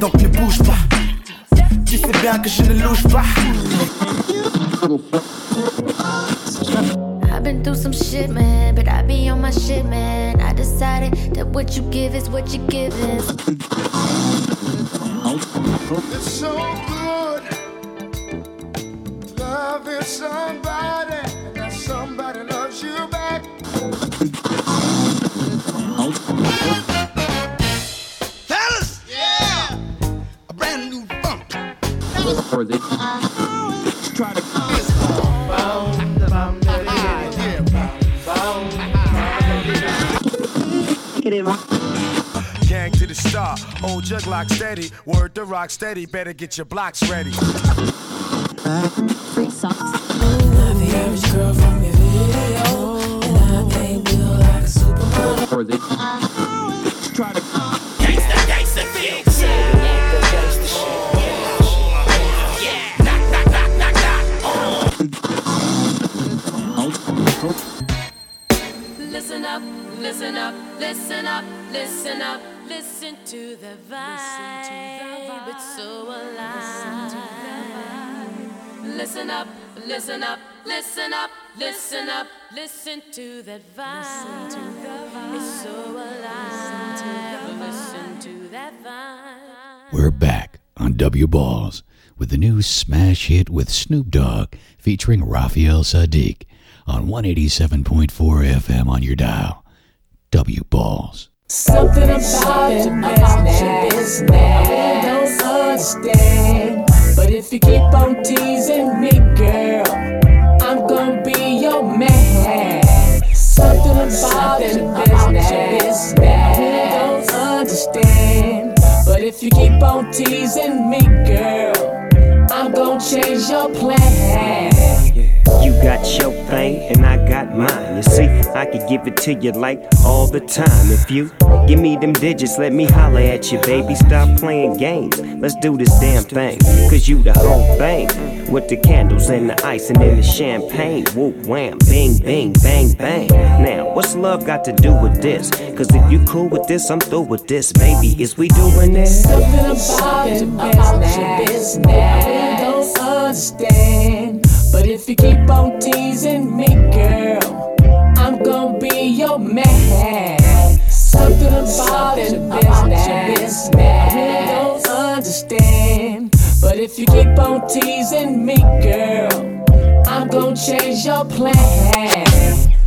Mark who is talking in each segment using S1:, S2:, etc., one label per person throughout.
S1: donc ne bouge pas. Tu sais bien que je ne louche pas.
S2: I've been through some shit, man, but I be on my shit, man. I decided that what you give is what you give is.
S3: It's so good loving somebody, your Glock steady. Word to rock steady, better get your blocks ready. Free
S4: socks. Not the average girl from your video, and I can't feel like a supermodel. Or they
S3: try to gangsta, gangsta, feel.
S5: Listen up, listen up, listen up, listen up listen to the vibe. It's so alive. Listen up, listen up, listen up, listen up, listen to that vibe. It's so alive. Listen to that vibe.
S6: We're back on W Balls with the new smash hit with Snoop Dogg featuring Raphael Saadiq on 187.4 FM on your dial. W Balls.
S7: Something about your business, your business. I don't understand. But if you keep on teasing me, girl, I'm gonna be your man. Something about your business, I don't understand. But if you keep on teasing me, girl, I'm gonna change your plan.
S8: You got your thing and I got mine. You see, I could give it to you like all the time. If you give me them digits, let me holler at you, baby. Stop playing games. Let's do this damn thing. Cause you the whole thing. With the candles and the ice and then the champagne. Whoop wham, bing, bing, bang, bang. Now, what's love got to do with this? Cause if you cool with this, I'm through with this, baby. Is we doing this?
S7: Something about your business, I don't understand. But if you keep on teasing me, girl, I'm gonna be your man. Something about your business, I don't understand. If you keep on teasing me, girl, I'm gonna change your plan.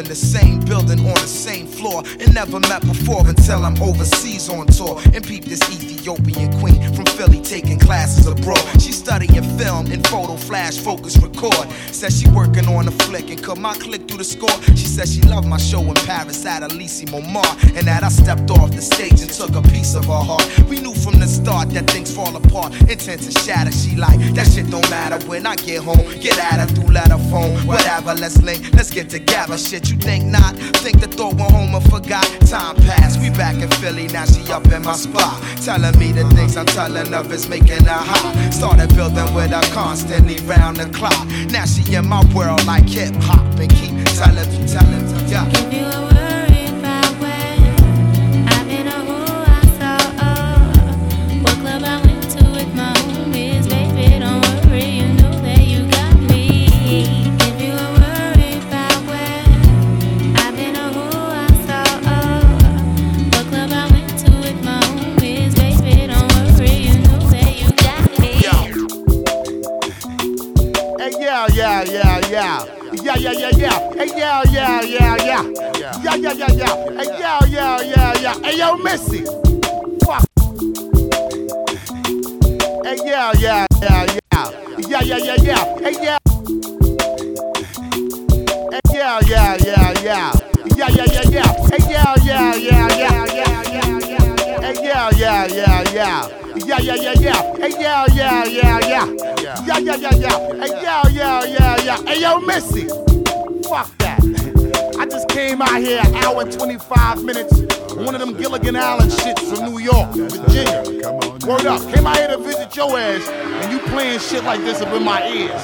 S1: Live in the same building on the same floor. And never met before until I'm overseas on tour and peep this Ethiopian queen from Philly taking classes abroad. She studying film and photo flash focus record. Says she working on a flick and cut my click through the score. She says she loved my show in Paris at Elysee Montmartre and that I stepped off the stage and took a piece of her heart. We knew from the start that things fall apart, intent to shatter. She like that shit don't matter when I get home. Get at her through letter phone, whatever. Let's link, let's get together. Shit, you think not? Think the thought went home and forgot. Time passed, we back in Philly. Now she up in my spot, telling me the things I'm telling of is making her hot. Started building with her constantly round the clock. Now she in my world like hip hop and keep telling me, telling me, yeah.
S3: Yeah, yeah, yeah. Yeah, yeah, yeah, yeah. Hey, yeah, yeah, yeah, yeah. Yeah, yeah, yeah, yeah. Hey, yeah, yeah, yeah, yeah. Hey, yo, Missy. Fuck. Hey, yeah, yeah, yeah, yeah. Yeah, yeah, yeah, yeah. Hey, yeah. Hey, yeah, yeah, yeah, yeah. Yeah, yeah, yeah, yeah. Hey, yeah, yeah, yeah, yeah, yeah, yeah, yeah, yeah. Yeah,
S9: yeah, yeah, yeah. Yeah, yeah, yeah. Hey, yeah, yeah, yeah, yeah. Yeah, yeah, yeah, yeah. Hey, yeah, yeah, yeah, yeah. Hey, yo, Missy. Fuck that. I just came out here an hour and 25 minutes. One of them Gilligan Island shits from New York, Virginia. Word up. Came out here to visit your ass, and you playing shit like this up in my ears.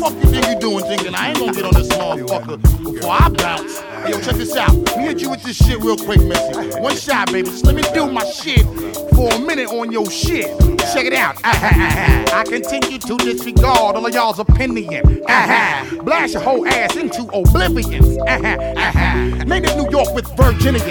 S9: Fuck you think you doing thinking I ain't gonna get on this motherfucker before I bounce? Yo, check this out. Me hit you with this shit real quick, Missy. One shot, baby. Just let me do my shit for a minute on your shit. Check it out. I continue to disregard all of y'all's opinion. Ah-ha. Blast your whole ass into oblivion. Made Native New York with Virginians.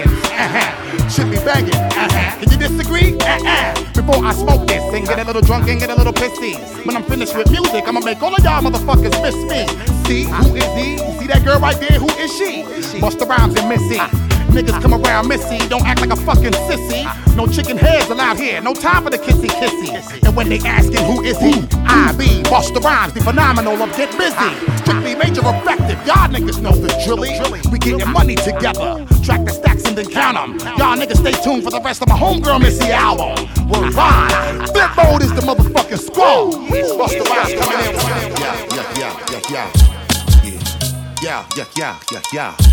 S9: Should be begging. Can you disagree? Ah-ha. Before I smoke this and get a little drunk and get a little pissy. When I'm finished with music, I'ma make all of y'all motherfuckers miss me. See, who is he? See that girl right there? Who is she? Busta Rhymes and Missy. Niggas come around missy, don't act like a fucking sissy. No chicken heads allowed here, no time for the kissy kissy. And when they asking who is he, I be Busta Rhymes, the phenomenal of Get Busy. Strictly major effective, y'all niggas know the drilly. We getting money together, track the stacks and then count 'em. Y'all niggas stay tuned for the rest of my homegirl Missy album. We're fine. Flip mode is the motherfucking squad. Busta Rhymes coming in.
S10: Yeah, yeah, yeah, yeah, yeah. Yeah, yeah, yeah, yeah, yeah.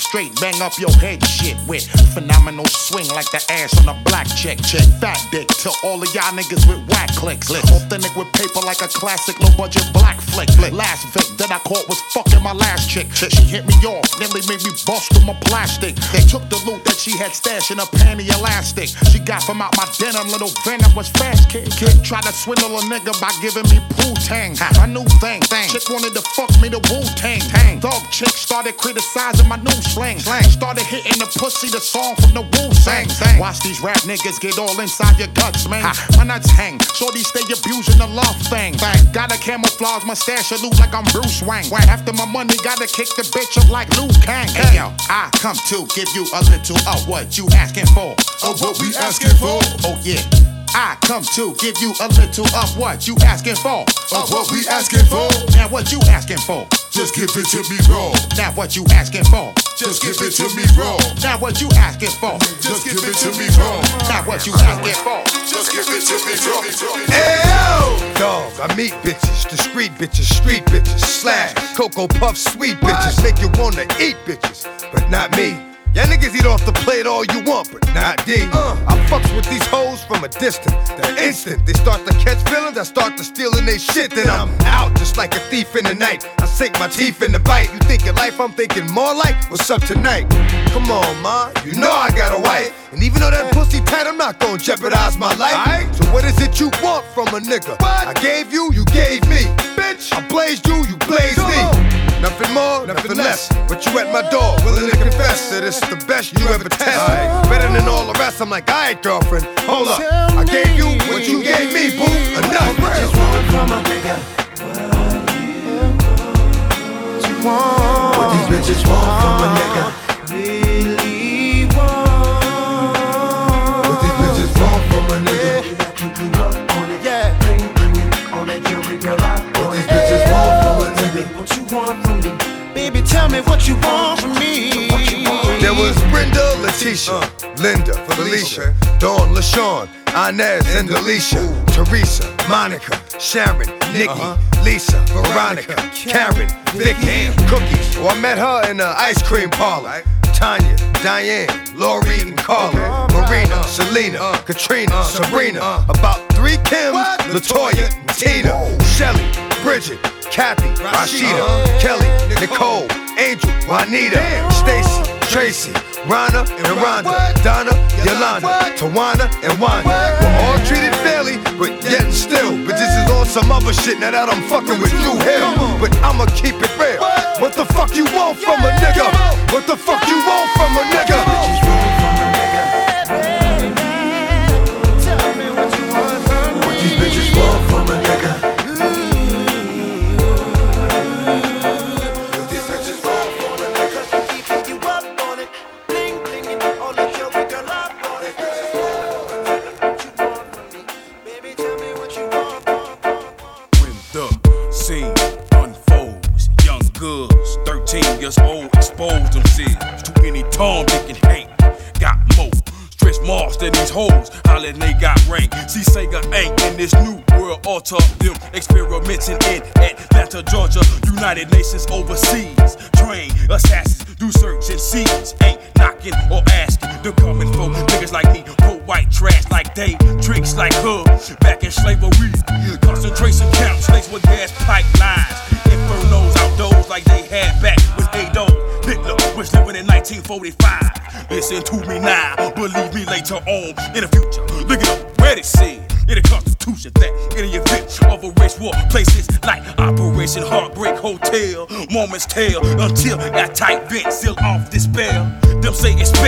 S10: Straight bang up your head shit with phenomenal swing like the ass on a black chick. Check fat dick to all of y'all niggas with whack clicks. Authentic with paper like a classic low budget black flick. Last vic that I caught was fucking my last chick. She hit me off, nearly made me bust through my plastic. They took the loot that she had stashed in a panty elastic. She got from out my denim, little venom was fast kid. Kid tried to swindle a nigga by giving me poo tang. My new thing, thing. Chick wanted to fuck me the Wu Tang. Tang. Dog chick started criticizing my new slang. Slang. Started hitting the pussy, the song from the Wu Sang. Watch these rap niggas get all inside your guts, man. My nuts hang. Shorty stay abusing the love thing. Bang. Gotta camouflage my stash, look like I'm Bruce Wayne. After my money, gotta kick the bitch up like Liu Kang. Hey yo, I come to give you a little of what you asking for. Of what we asking for? Oh yeah. I come to give you a little of what you asking for. Of what we asking for? Now what you asking for? Just give it to me raw. Now what you asking for? Just give it to me raw. Now what you asking for? Just give it to me raw. Now what you asking for? Just give it to me raw.
S11: Ew! Dog, I meet bitches, discreet bitches, street bitches, slash, Cocoa Puff, sweet bitches, make you wanna eat bitches, but not me. Y'all niggas eat off the plate all you want, but not D. Uh, I fucks with these hoes from a distance. The instant they start to catch feelings, I start to stealing they shit. Then I'm out just like a thief in the night. I sink my teeth in the bite. You thinking life, I'm thinking more like what's up tonight. Come on, ma, you know I got a wife. And even though that pussy tight, I'm not gonna jeopardize my life. So what is it you want from a nigga? I gave you, you gave me. Bitch, I blazed you, you blazed me. Nothing more, nothing less. But you at my door, willing to confess that it's the best you ever tested. Better than all the rest. I'm like, alright, girlfriend, hold up. I gave you what you gave me, boo. Enough.
S3: Just want from a nigga. What you? What these bitches want from a nigga. Really me what you want from me.
S11: There was Brenda, Letitia, uh, Linda, Felicia, Dawn, LaShawn, Inez, and Alicia, Teresa, Monica, Sharon, uh-huh. Nikki, Lisa, Veronica, Karen, Vicky, Cookies. Oh, I met her in the ice cream parlor. Tanya, Diane, Lori, and Carla, Marina, uh-huh. Selena, uh-huh. Katrina, Sabrina, about three Kims, Latoya, and Tina, Shelly, Bridget, Kathy, Rashida, Kelly, Nicole, Angel, Juanita, Stacy, Tracy, Rhonda, and Rhonda, Donna, Yolanda, Tawana, and Wanda. We're all treated fairly, but yet and still, this is all some other shit now that I'm fucking with you here. But I'ma keep it real. What? The fuck you want from a nigga? What the fuck you want from a nigga?
S12: Order. Them experimenting in Atlanta, Georgia. United Nations overseas. Train assassins, do search and seize. Ain't knocking or asking. They're coming for niggas like me. Pull white trash like they. Tricks like her. Back in slavery. Concentration camps laced with gas pipelines. Infernos outdoors like they had back when Adolf Hitler was living in 1945. Listen to me now, believe me later on in a future. Moments tell until that tight vent seal off this spell. Them say expect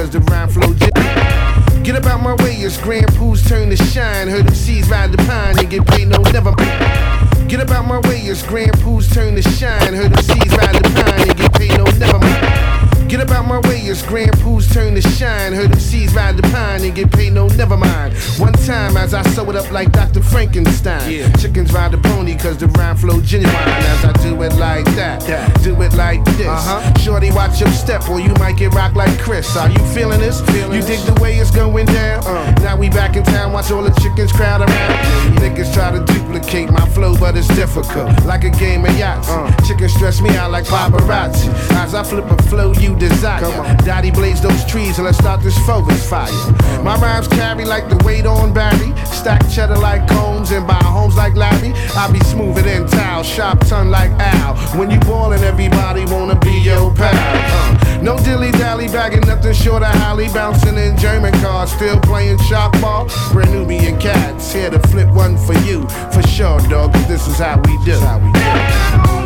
S13: cause the rhyme flow j- Get about my way, it's Grand Puba's turn to shine. Heard them seeds ride the pine and get paid, no, never mind. Get about my way, it's Grand Puba's turn to shine. Heard them seeds ride the pine and get paid, no, never mind. Get about my way, it's Grand turn to shine. Heard them seeds ride the pine and get paid, no, never mind. One time as I sew it up like Dr. Frankenstein.
S12: Yeah.
S13: Chickens ride the pony cause the rhyme flow genuine. As I do it like that, do it like this.
S12: Uh-huh.
S13: Shorty, watch your step or you might get rocked like Chris. Are you feeling this? Feeling you dig the way it's going down? Uh. Now we back in town, watch all the chickens crowd around. Niggas try to duplicate my flow, but it's difficult. Like a game of yachts. Chickens stress me out like paparazzi. As I flip a flow you desire. Daddy blaze those trees and let's start this forest fire. My rhymes carry like the weight on Barry. Stack cheddar like combs and buy homes like Larry. I be smoother than towel, sharp tongue like Al. When you ballin', everybody wanna be your pal. Uh, no dilly dally, bagging nothing short of Holly. Bouncing in German cars, still playing shop ball. Brand Nubian cats, here to flip one for you. For sure, dog, this is how we do. How we do.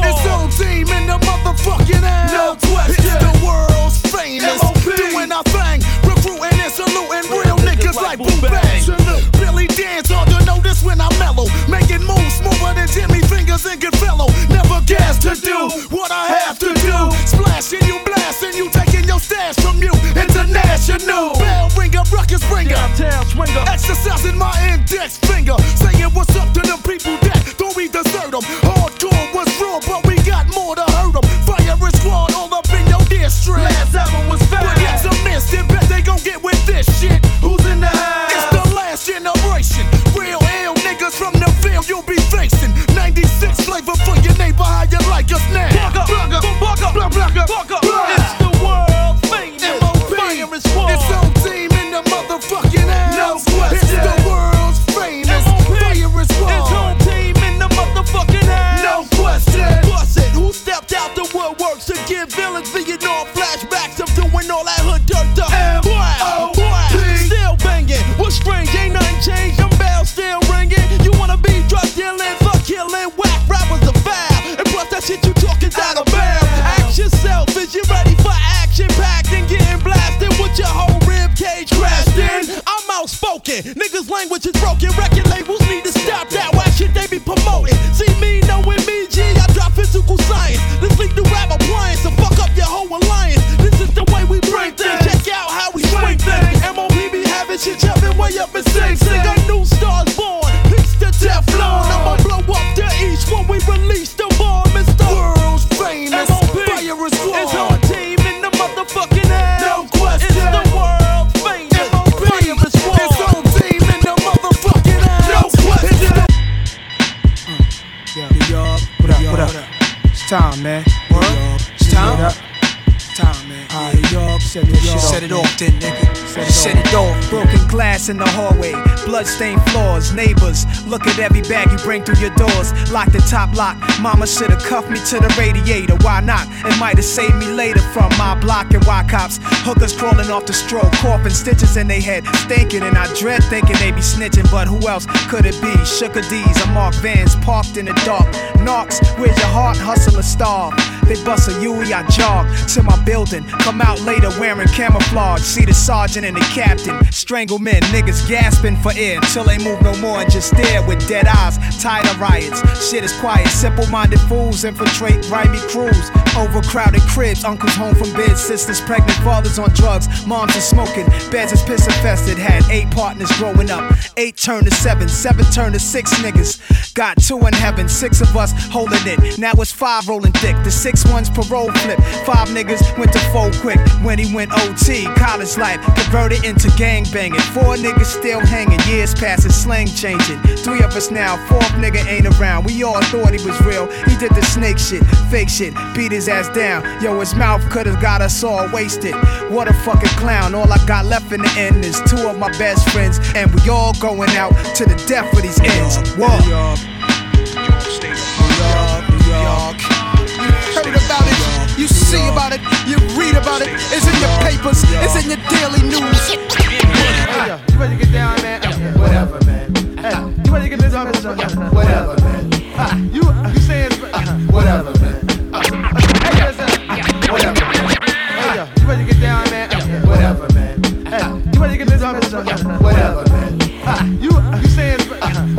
S14: Squad. It's home team in the motherfucking house.
S13: No question.
S14: It's the world's famous.
S13: MOP. Doing our thing. Recruiting and saluting real niggas like Boo Bang. Billy Danze hard to notice when I mellow. Making moves smoother than Jimmy Fingers and Goodfellow. Never gas to do what I have to do. Splashing you, blasting you, taking your stash from you. International. Bell ringer, ruckus bringer.
S14: Downtown swinger.
S13: Exercising my index finger. Saying what's up to the people
S14: buck up. Language is broken. Record labels need to stop that. Why should they be promoting? See me knowing me, G. I drop physical science. This lead to rap appliance to fuck up your whole alliance. This is the way we bring things. Check out how we swing things. MOP be having shit jumping way up in Sing Sing. A new in the
S15: hallway, bloodstained floors, neighbors. Look at every bag you bring through your doors. Lock the top lock. Mama shoulda cuffed me to the radiator. Why not? It might have saved me later from my block and why cops. Hookers crawling off the stroke, coughing stitches in their head, stinking. And I dread thinking they be snitching, but who else could it be? Sugar D's, a Mark Vans parked in the dark. Knocks, where's your heart? Hustle or starve. They bust a Yui, I jog to my building. Come out later wearing camouflage. See the sergeant and the captain. Strangle men, niggas gasping for air until they move no more and just stare with dead eyes. Tired of riots. Shit is quiet. Simple minded fools infiltrate grimy crews. Overcrowded cribs. Uncles home from bed. Sisters pregnant. Fathers on drugs. Moms are smoking. Beds is piss infested. Had eight partners growing up. Eight turned to seven. Seven turned to six niggas. Got two in heaven. Six of us holding it. Now it's five rolling thick. The six ones parole flip. Five niggas went to fold quick when he went OT. College life converted into gang banging. Four niggas still hanging. Years passing, slang changing. Three of us now. Fourth nigga ain't around. We all thought he was real. He did the snake shit, fake shit, beat his ass down. Yo, his mouth could've got us all wasted. What a fucking clown. All I got left in the end is two of my best friends, and we all going out to the death for these ends. Whoa.
S16: Heard about it, you see about it, you read about it. It's in your papers, it's in your daily news.
S17: Hey, yo, you ready to get down, man? Whatever, man. Hey, you ready to get this on? Whatever, man. Ah, You, you saying whatever, man. Hey, listen. Whatever, man. Hey, yo, you ready to get down, man? Whatever, man. Hey, you ready to get this on? Whatever, man. Ah, You, you saying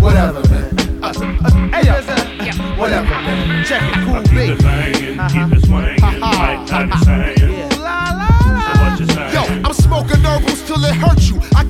S17: whatever, man. Hey, yo, listen. Whatever, man. Check it, cool beat.
S13: Yo, I'm smoking herbals till it hurts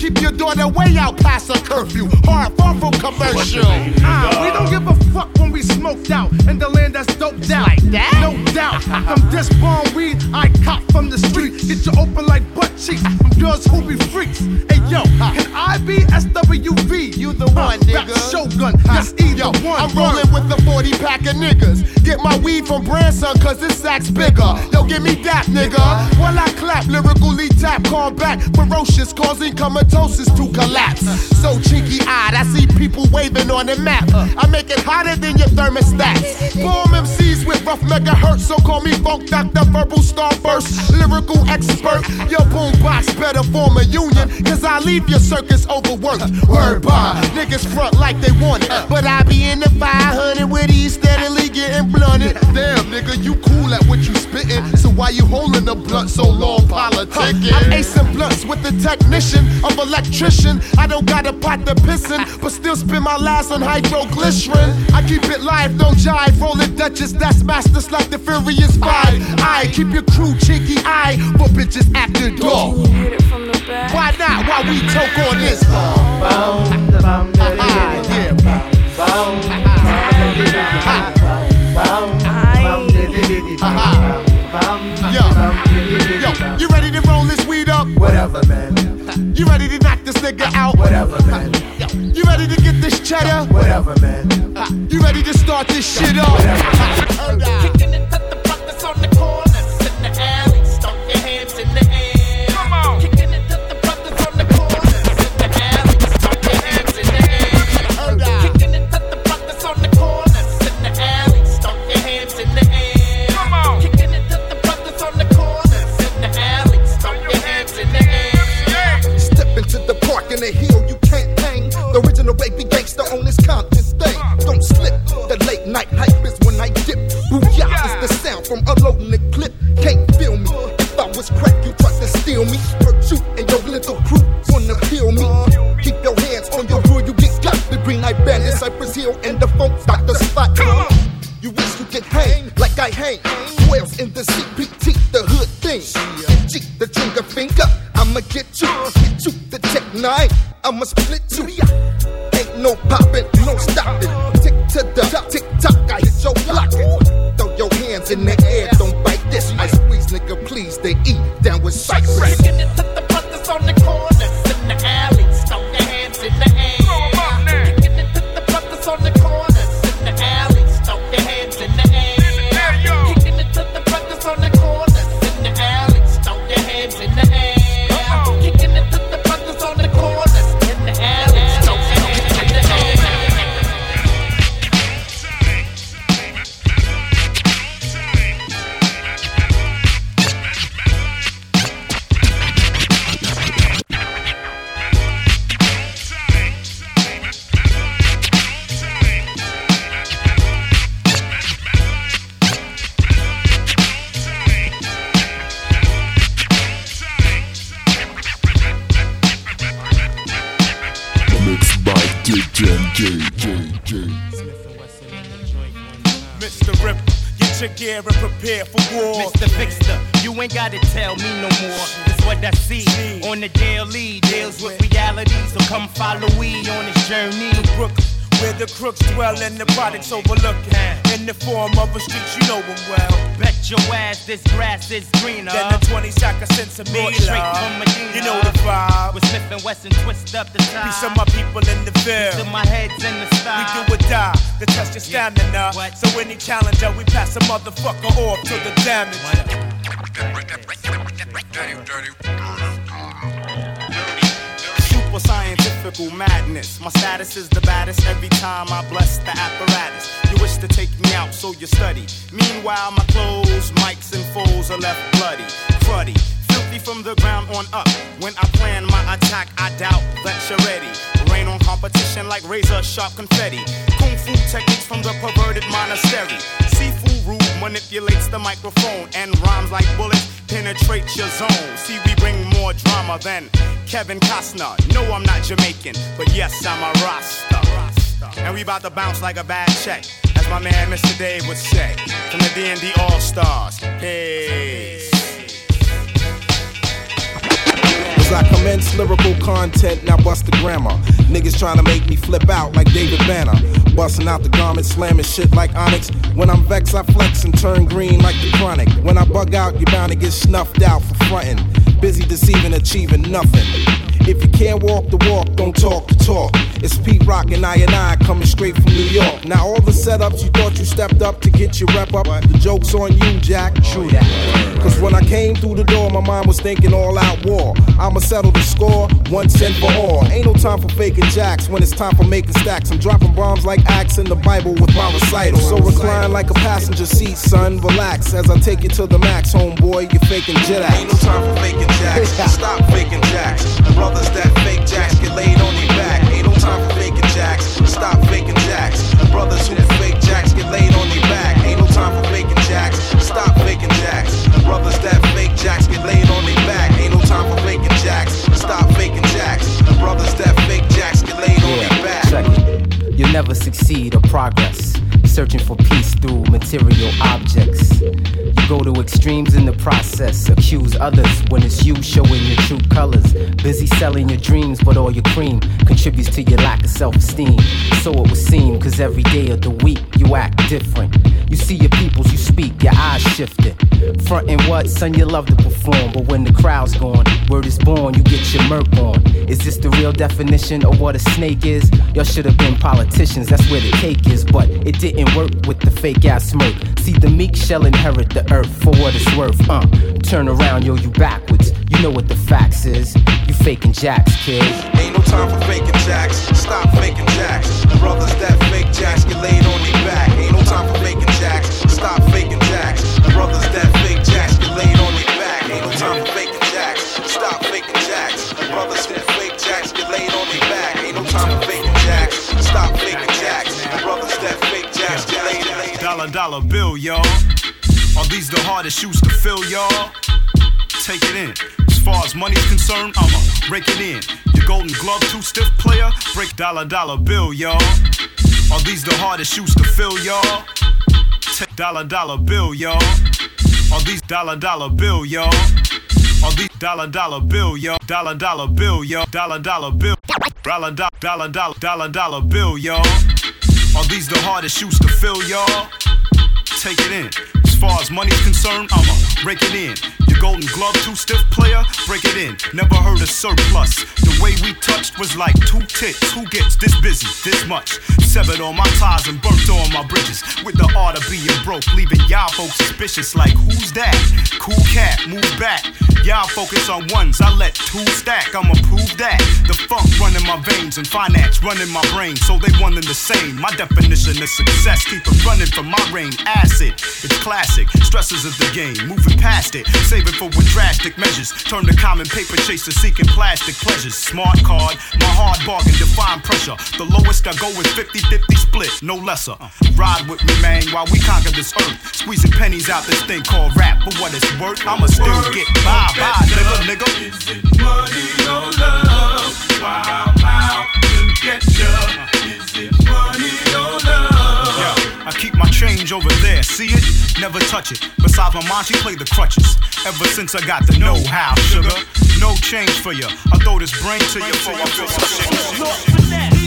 S13: keep your daughter way out past her curfew. Hard far from commercial.
S17: Ah, we don't give a fuck when we smoked out in the land that's doped out. Like that? No doubt. From this bomb weed I cop from the street. Get you open like butt cheeks from girls who be freaks. Hey yo, can I be SWV? You the one, nigga. Shogun, yes, either one.
S13: I'm rolling with the 40 pack of niggas. Get my weed from Branson, cause this sack's bigger. Yo, give me that, nigga. While I clap, lyrically tap, call back. ferocious, causing comatosis to collapse. So cheeky eyed, I see people waving on the map. I make it hotter than your thermostats. Bomb MCs with rough megahertz, so call me Funk Doctor, verbal starburst, lyrical expert. Your boombox better form a union, cause I leave your circus overworked. Word by niggas front like they want it, but I be in the 500 with these steadily getting blunted.
S17: Damn, nigga, you cool at what you spittin'. So why you holding the blunt so long, politicking?
S13: I'm acing blunts with the technician of electrician. I don't got a pot to pissin', but still spend my last on hydroglycerin. I keep it live, no jive. Rolling Duchess, that's masters like the Furious Five. I keep your crew cheeky eye for bitches after dark. Why not? Why we choke on this? Yo, yo, you ready to roll this weed up?
S17: Whatever, man.
S13: You ready to knock this nigga out?
S17: Whatever, uh, man.
S13: You ready to get this cheddar?
S17: Whatever, man.
S13: Uh, you ready to start this shit up?
S3: Kicking
S18: monastery. Seafood rude manipulates the microphone and rhymes like bullets penetrate your zone. See, we bring more drama than Kevin Costner. No, I'm not Jamaican, but yes, I'm a Rasta. And we about to bounce like a bad check, as my man Mr. Dave would say, from the D&D All Stars. Peace.
S19: I commence lyrical content, now bust the grammar. Niggas trying to make me flip out like David Banner. Busting out the garment, slamming shit like Onyx. When I'm vexed, I flex and turn green like the chronic. When I bug out, you're bound to get snuffed out for frontin'. Busy deceiving, achieving nothing. If you can't walk the walk, don't talk the talk. It's Pete Rock and InI coming straight from New York. Now all the setups you thought you stepped up to get your rep up, the joke's on you, Jack. True that. Cause when I came through the door, my mind was thinking all out war. I'ma settle the score once and for all. Ain't no time for faking jacks when it's time for making stacks. I'm dropping bombs like acts in the Bible with my recital. So recline like a passenger seat, son. Relax as I take you to the max, homeboy. You're faking jet acts.
S20: Ain't no time for faking jacks. Stop faking jacks. Brothers that fake jacks get laid on their back. Ain't no time for faking jacks. Stop faking jacks. Brothers who fake jacks get laid on their back. Ain't no time for faking jacks. Stop faking jacks. Brothers that fake jacks get laid on their back. Ain't no time for faking jacks. Stop faking jacks. Brothers that fake jacks get laid on their back.
S21: Check it. You'll never succeed or progress. Searching for peace through material objects. You go to extremes in the process. Accuse others when it's you showing your true colors. Busy selling your dreams, but all your cream contributes to your lack of self esteem. So it would seem, cause every day of the week you act different. You see your peoples, you speak, your eyes shifting. Frontin' what, son, you love to perform. But when the crowd's gone, word is born, you get your murk on. Is this the real definition of what a snake is? Y'all should have been politicians, that's where the cake is. But it didn't work with the fake ass smirk. See, the meek shall inherit the earth for what it's worth. Uh, turn around, yo, you backwards. You know what the facts is. You faking jacks, kid.
S20: Ain't no time for faking jacks. Stop faking jacks. Brothers that fake jacks get laid on
S16: Dollar bill, y'all. Are these the hardest shoes to fill, y'all? Take it in. As far as money's concerned, I'ma break it in. Your golden glove, too stiff player, break dollar dollar bill, y'all. Are these the hardest shoes to fill, y'all? Take dollar dollar bill, y'all. Are these dollar dollar bill, y'all? Are these dollar dollar bill, y'all? Dollar dollar bill, y'all. Dollar dollar bill. Dollar dollar dollar dollar dollar bill, y'all. Are these the hardest shoes to fill, y'all? Take it in. As far as money's concerned, I'ma break it in. Your golden glove, too stiff player, break it in. Never heard a surplus. The way we touched was like two tits. Who gets this busy, this much? Severed all my ties and burnt all my bridges. With the art of being broke, leaving y'all folks suspicious. Like, who's that? Cool cat, move back. Y'all focus on ones, I let two stack. I'ma prove that. The funk running my veins and finance running my brain. So they one and the same. My definition of success, keep it running from my reign. Acid, it's classic. Stresses of the game, moving past it. Save it for when drastic measures. Turn the common paper chaser seeking plastic pleasures. Smart card, my hard bargain, define pressure. The lowest I go is 50 50 split, no lesser. Ride with me, man, while we conquer this earth. Squeezing pennies out this thing called rap. but what it's worth, I'ma still get by, is it
S22: money or love? Get ya. Is it money or love?
S23: I keep my change over there, see it? Never touch it. Besides my mom, she played the crutches. Ever since I got the know-how, sugar. No change for ya. I throw this brain to you
S24: for I shit.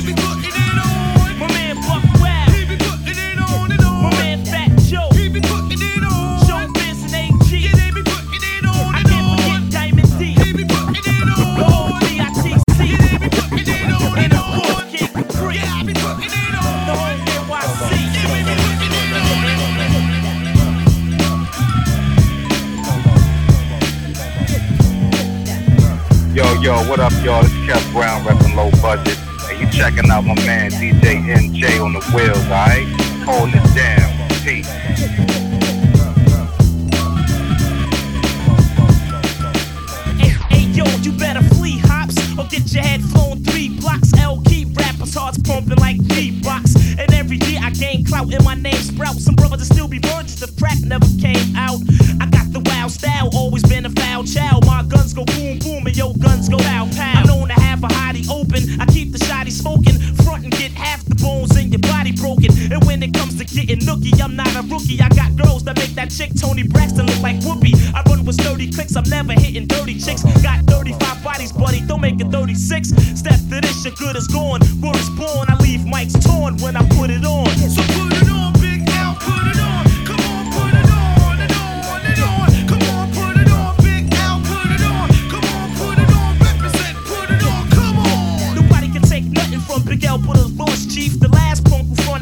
S25: Yo, what up, y'all? This is Brown repping low budget. And you checking out my man DJ NJ on the wheels, alright? Holding it down. Peace.
S24: You better get your head flown three blocks. L key rappers hearts pumping like beatbox. And every year I gain clout and my name sprout. Some brothers will still be virgins if crack never came out. I got the wild style, always been a foul child. My guns go boom boom and yo guns go out. pow. I'm known to have a hottie open. I keep the shotty smoking, and get half the bones in your body broken. And when it comes to getting nookie, I'm not a rookie. I got girls that make that chick Toni Braxton look like Whoopi. I run with sturdy clicks, I'm never hitting dirty chicks. Got 35 bodies, buddy, don't make it 36. Step to this, your good is gone. Word is born, I leave mics torn when I put it on. So put it on,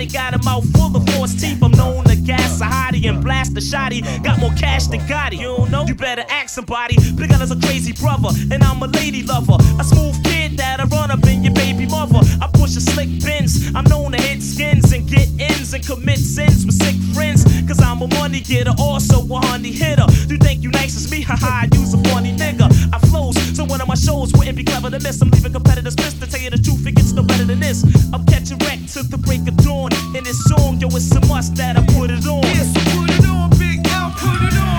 S24: got a mouth full of force teeth. I'm known to gas a hottie and blast a shotty. Got more cash than Gotti. You don't know? You better ask somebody. Big is a crazy brother, and I'm a lady lover. A smooth kid that'll run up in your baby mother. I push a slick bins. I'm known to hit skins and get ins and commit sins with sick friends. Cause I'm a money getter, also a honey hitter. You think you nice as me? Haha, use a funny nigga. I flows, so one of my shows wouldn't be clever to miss. I'm leaving competitors pissed to tell you the truth, it gets no better than this. I'm catching wreck to the break of dawn. In this song, yo, it's a must that I put it on. Yeah, so put it on, Big L, put it. On,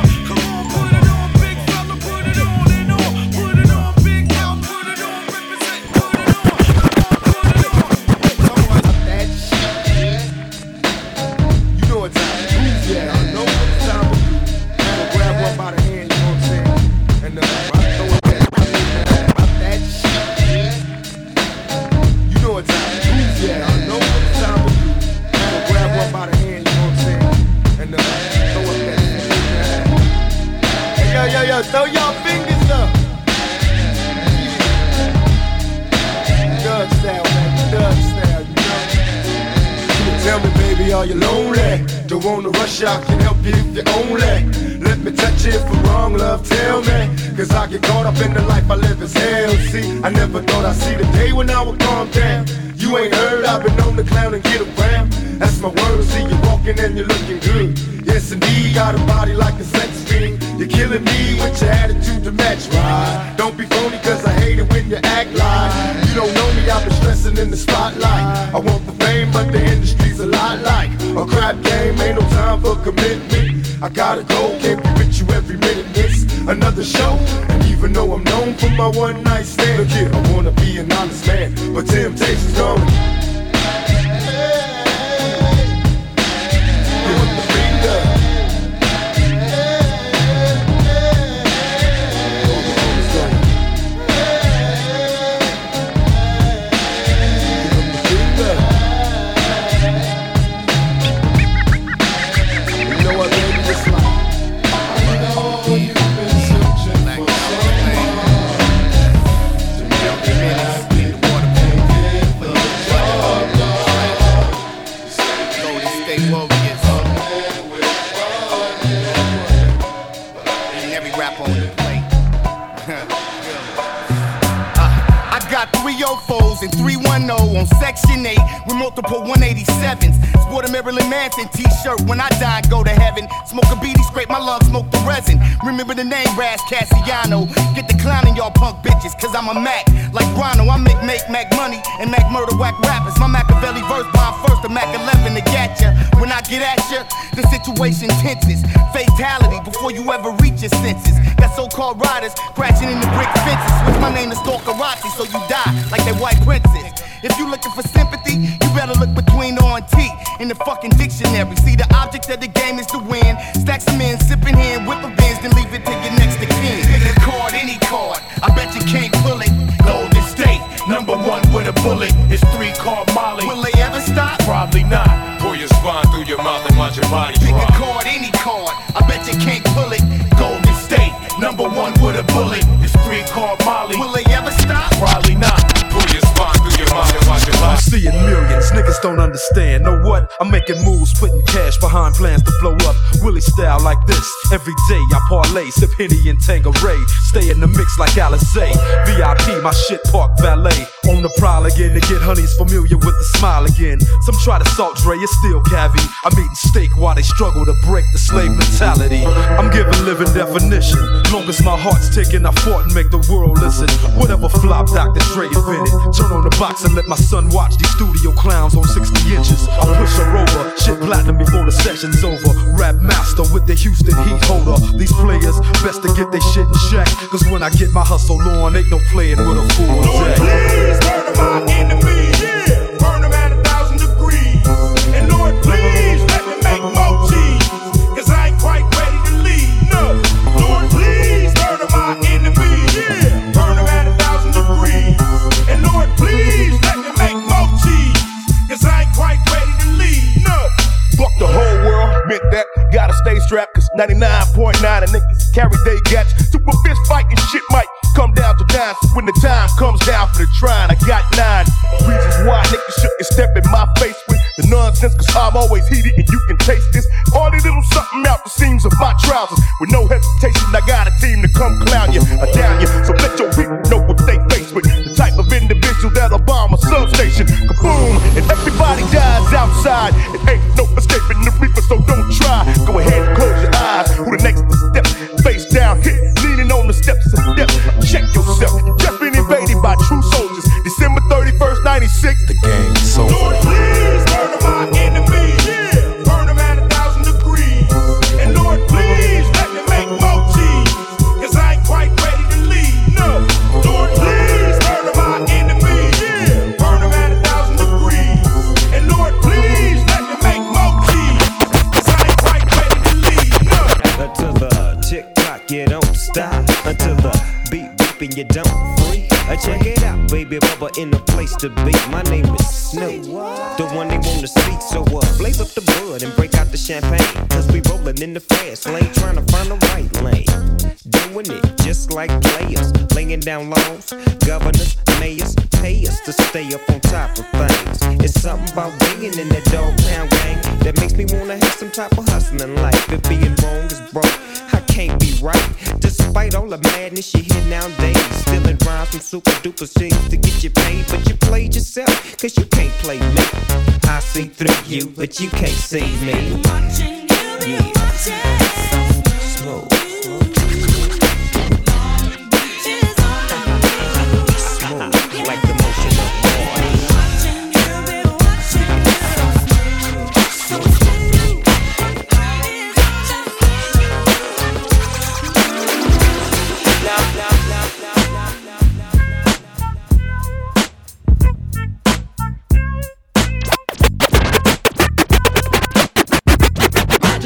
S26: I
S16: sip Henny and Tanqueray. Stay in the mix like Alizé. VIP, my shit park valet. On the prowl again to get honeys familiar with the smile again. Some try to salt Dre, it's still cavi. I'm eating steak while they struggle to break the slave mentality. I'm giving living definition. Long as my heart's ticking, I fought and make the world listen. Whatever flop Dr. Dre invented. Turn on the box and let my son watch these studio clowns on 60 inches. I push her over, shit platinum before the session's over. Rap master with the Houston heat holder. These players best to get their shit in check. Cause when I get my hustle on, ain't no playing with a fool deck.
S27: Please burn my enemies, yeah.
S28: Gotta stay strapped, cause 99.9 of niggas carry they gats. Super fist fighting shit might come down to nine. So when the time comes down for the trying, I got nine reasons why niggas shouldn't step in my face with the nonsense, cause I'm always heated and you can taste this. All little something out the seams of my trousers. With no hesitation, I got a team to come clown you or down you. So let your people know what they face with. The type of individual that'll bomb a substation. Kaboom! And everybody dies outside. It ain't true soldiers. December 31st, 96. The game is over.
S27: Lord, please burn my enemies, yeah. Burn them at a thousand degrees. And Lord, please let me make more cheese. Cause I ain't quite ready to leave. No. Lord, please burn my enemies, yeah. Burn them at a thousand degrees. And Lord, please let me make more cheese. Cause I ain't quite ready to leave. No.
S8: Until the tick tock, you don't stop. Until the beat beep and you don't baby in the place to be. My name is Snoop, the one they wanna see. So uh, blaze up the bud and break out the champagne. Cause we rolling in the fast lane, trying to find the right lane. Doing it just like players, laying down laws. Governors, mayors, pay us to stay up on top of things. It's something about being in that dog pound gang that makes me wanna have some type of hustling life. If being wrong is broke, I can't be right. Despite all the madness you hear nowadays, stealing rhymes from super duper scenes to get you paid. But you played yourself, cause you can't play me. I see through you, but you can't see me. Yeah. Smooth. Smooth,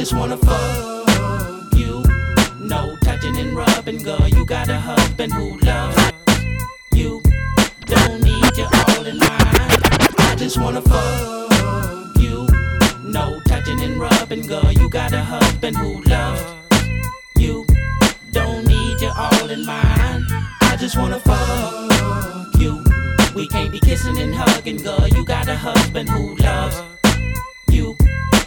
S29: just wanna fuck you. No touching and rubbing, girl. You got a husband who loves you. Don't need you all in mine. I just wanna fuck you. No touching and rubbing, girl. You got a husband who loves you. Don't need you all in mine. I just wanna fuck you. We can't be kissing and hugging, girl. You got a husband who loves.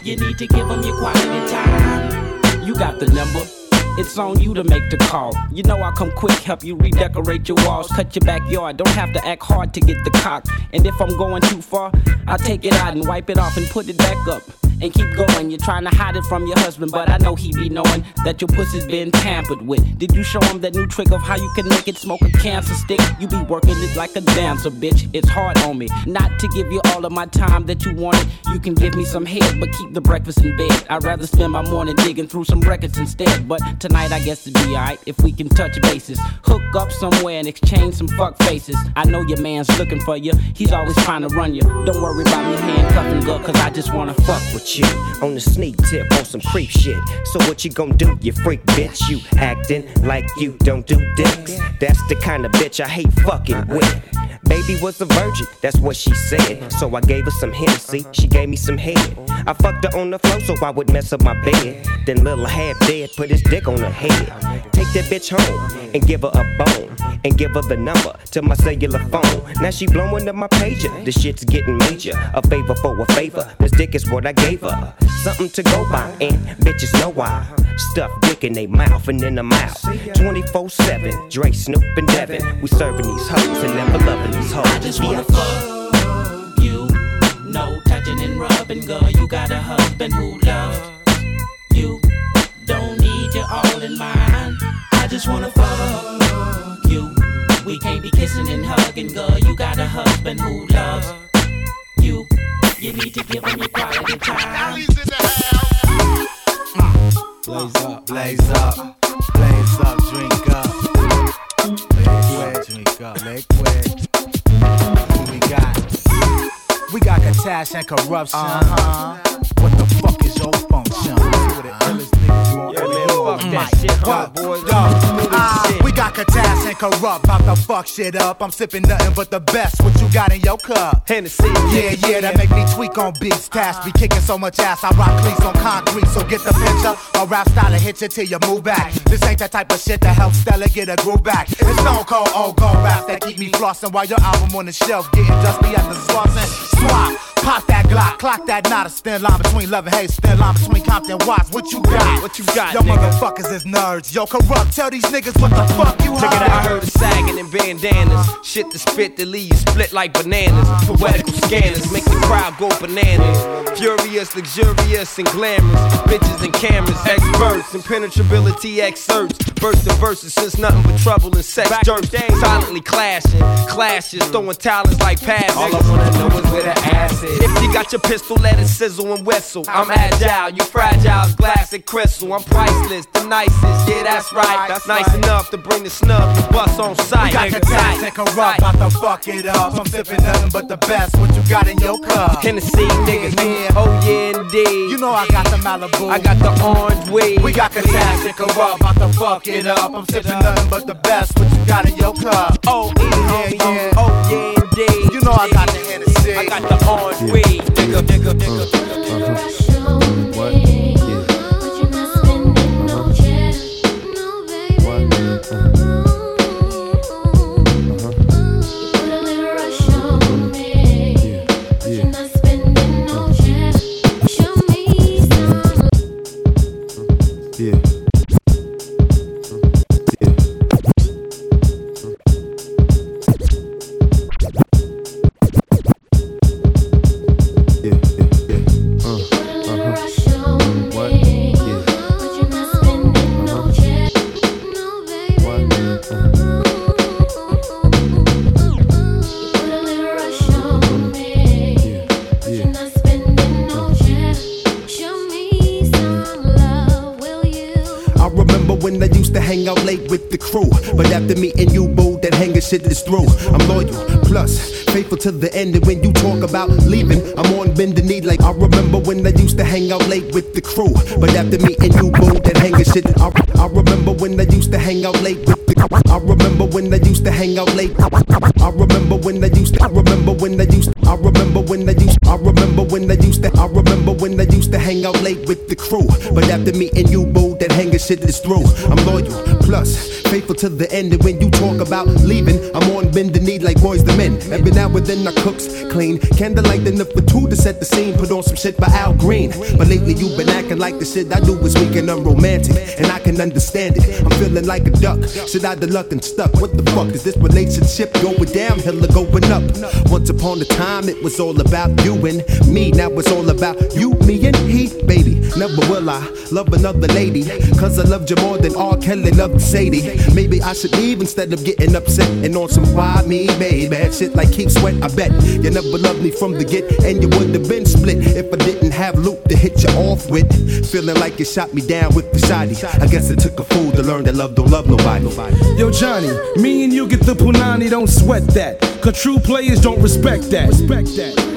S29: You need to give them your quality time.
S30: You got the number. It's on you to make the call. You know I'll come quick, help you redecorate your walls, cut your backyard. Don't have to act hard to get the cock. And if I'm going too far, I'll take it out and wipe it off and put it back up. and keep going. You're trying to hide it from your husband, but I know he be knowing that your pussy's been tampered with. Did you show him that new trick of how you can make it smoke a cancer stick? You be working it like a dancer, bitch. It's hard on me not to give you all of my time that you wanted. You can give me some head, but keep the breakfast in bed. I'd rather spend my morning digging through some records instead. But tonight I guess it'd be alright if we can touch bases. Hook up somewhere and exchange some fuck faces. I know your man's looking for you. He's always trying to run you. Don't worry about me handcuffing girl, cause I just wanna fuck
S8: with you on the sneak tip on some creep shit. So what you gon' do, you freak bitch? You acting like you don't do dicks. That's the kind of bitch I hate fucking with. Baby was a virgin, that's what she said. So I gave her some Hennessy, she gave me some head. I fucked her on the floor so I would mess up my bed. Then little half dead put his dick her head. Take that bitch home and give her a bone. And give her the number to my cellular phone. Now she blowing up my pager. This shit's getting major. A favor for a favor. This dick is what I gave her. Something to go by, and bitches know why. Stuff dick in they mouth and in the mouth. 24 7. Dre, Snoop, and Devin. We serving these hoes and never loving these hoes.
S29: I just wanna fuck you. No touching and rubbing, girl. You got a husband who loves you. Don't need you all in mine. I just wanna fuck you. We can't be kissing and hugging, girl. You got a husband who loves you. You need to give him your quality time.
S15: Blaze up, blaze up, blaze up, drink up. Liquid, drink up, liquid. Who we got? We got Katash and corruption. Uh-huh. What the fuck is your
S8: that
S15: Mic.
S8: shit, huh, boys?
S15: And Kurupt, about to fuck shit up. I'm sipping nothing but the best. What you got in your cup?
S8: Hennessy.
S15: Yeah, yeah, that make me tweak on beats. Tash be kicking so much ass, I rock cleats on concrete. So get the picture. A rap style hit you till you move back. This ain't that type of shit that helps Stella get a groove back. It's Stone Cold old gold rap that keep me flossing while your album on the shelf getting dusty at the flossing. Swap. Pop that Glock, clock that not a thin line between love and hate, thin line between Compton and Watts. What you got?
S8: What you got,
S15: Yo,
S8: nigga?
S15: motherfuckers is nerds. Yo, Kurupt. Tell these niggas what the fuck you
S8: Check it out, I heard of sagging and bandanas. Shit to spit to leave you split like bananas. Poetical scanners make the crowd go bananas. Furious, luxurious, and glamorous. Bitches and cameras, experts, impenetrability excerpts. Burst the verses since nothing but trouble and sex jerks. Silently clashing, clashes, throwing talents like passes. All I wanna know is where the ass is. If you got your pistol, let it sizzle and whistle. I'm agile, you fragile, glass and crystal. I'm priceless, the nicest, yeah, that's right. That's nice enough to bring the snub and bust on sight.
S15: We got
S8: Nigga,
S15: Katash
S8: tight.
S15: and Kurupt, about to fuck it up. I'm sipping nothing but the best. What you got in your cup?
S8: Hennessy, niggas,
S15: Yeah.
S8: oh yeah, indeed.
S15: You know I got the Malibu.
S8: I got the orange weed.
S15: We got Katash and Kurupt, about to fuck it up. I'm sipping nothing but the best. What you got in your cup?
S8: Oh,
S15: yeah, oh,
S8: homie,
S15: yeah.
S8: oh yeah, indeed.
S15: You know I got the Hennessy.
S8: I got the orange weed. Nigga, nigga, nigga.
S2: Uh-huh.
S11: After meeting you, boo, that hanging shit is through. I'm loyal, plus faithful to the end. And when you talk about leaving, I'm on bending knee. Like I remember when I used to hang out late with the crew. But after meeting you, boo, that hanging shit. I, I remember when I used to hang out late with the I remember when I used to hang out late. I remember when I used to. I remember when I used. to. I remember when I used. to. I remember when I used to. I remember when I used to hang out late with the crew. But after meeting you, boo, that hanging shit is through. I'm loyal, plus faithful to the end. And when you talk about leaving, I'm on bending knee like Boyz II Men. Every now and then I cooks clean. Candlelight enough for two to set the scene. Put on some shit by Al Green. But lately you've been acting like the shit I do is weak and unromantic. And I can understand it. I'm feeling like a duck. Shit the love nothing stuck. What the fuck is this relationship going downhill or going up? Once upon a time, it was all about you and me. Now it's all about you, me, and he, baby. Never will I love another lady. Cause I loved you more than R. Kelly loved Sadie. Maybe I should leave instead of getting upset and on some why me, baby. Bad shit like Keith Sweat, I bet. You never loved me from the get, and you would have been split if I didn't have Luke to hit you off with. Feeling like you shot me down with the shotty. I guess it took a fool to learn that love don't love nobody.
S2: Yo, Johnny, me and you get the punani, don't sweat that. Cause true players don't respect that. Respect that.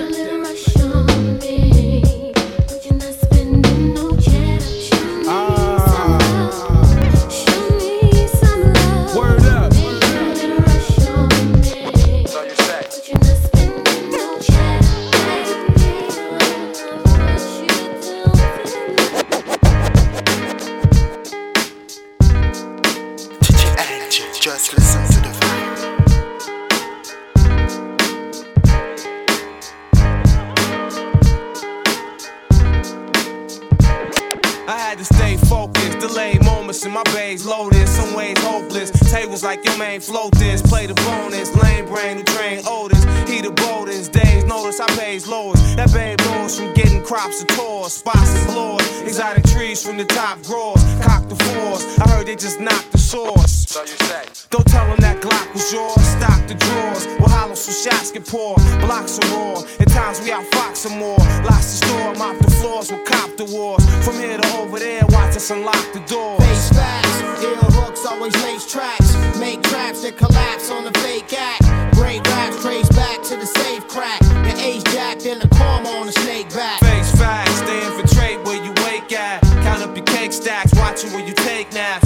S31: This, play the bonus, lame brain who train Otis. He the boldest, days notice I pays lowest. That babe knows from getting crops of tours, spots and floors, exotic trees from the top drawers, cock the fours. I heard they just knocked the source. So you say? Don't tell them that Glock was yours, stock drawers. We'll hollow some shots get poured, blocks are raw. At times we outfox some more, lots to store, mop the floors with cop the wars. From here to over there, watch us unlock the doors.
S16: Face facts, ill hooks always lace tracks. Make traps that collapse on the fake act. Great raps trace back to the safe crack. The ace jacked and the karma on the snake back.
S31: Face facts, stay infiltrate where you wake at. Count up your cake stacks, watching where you take naps.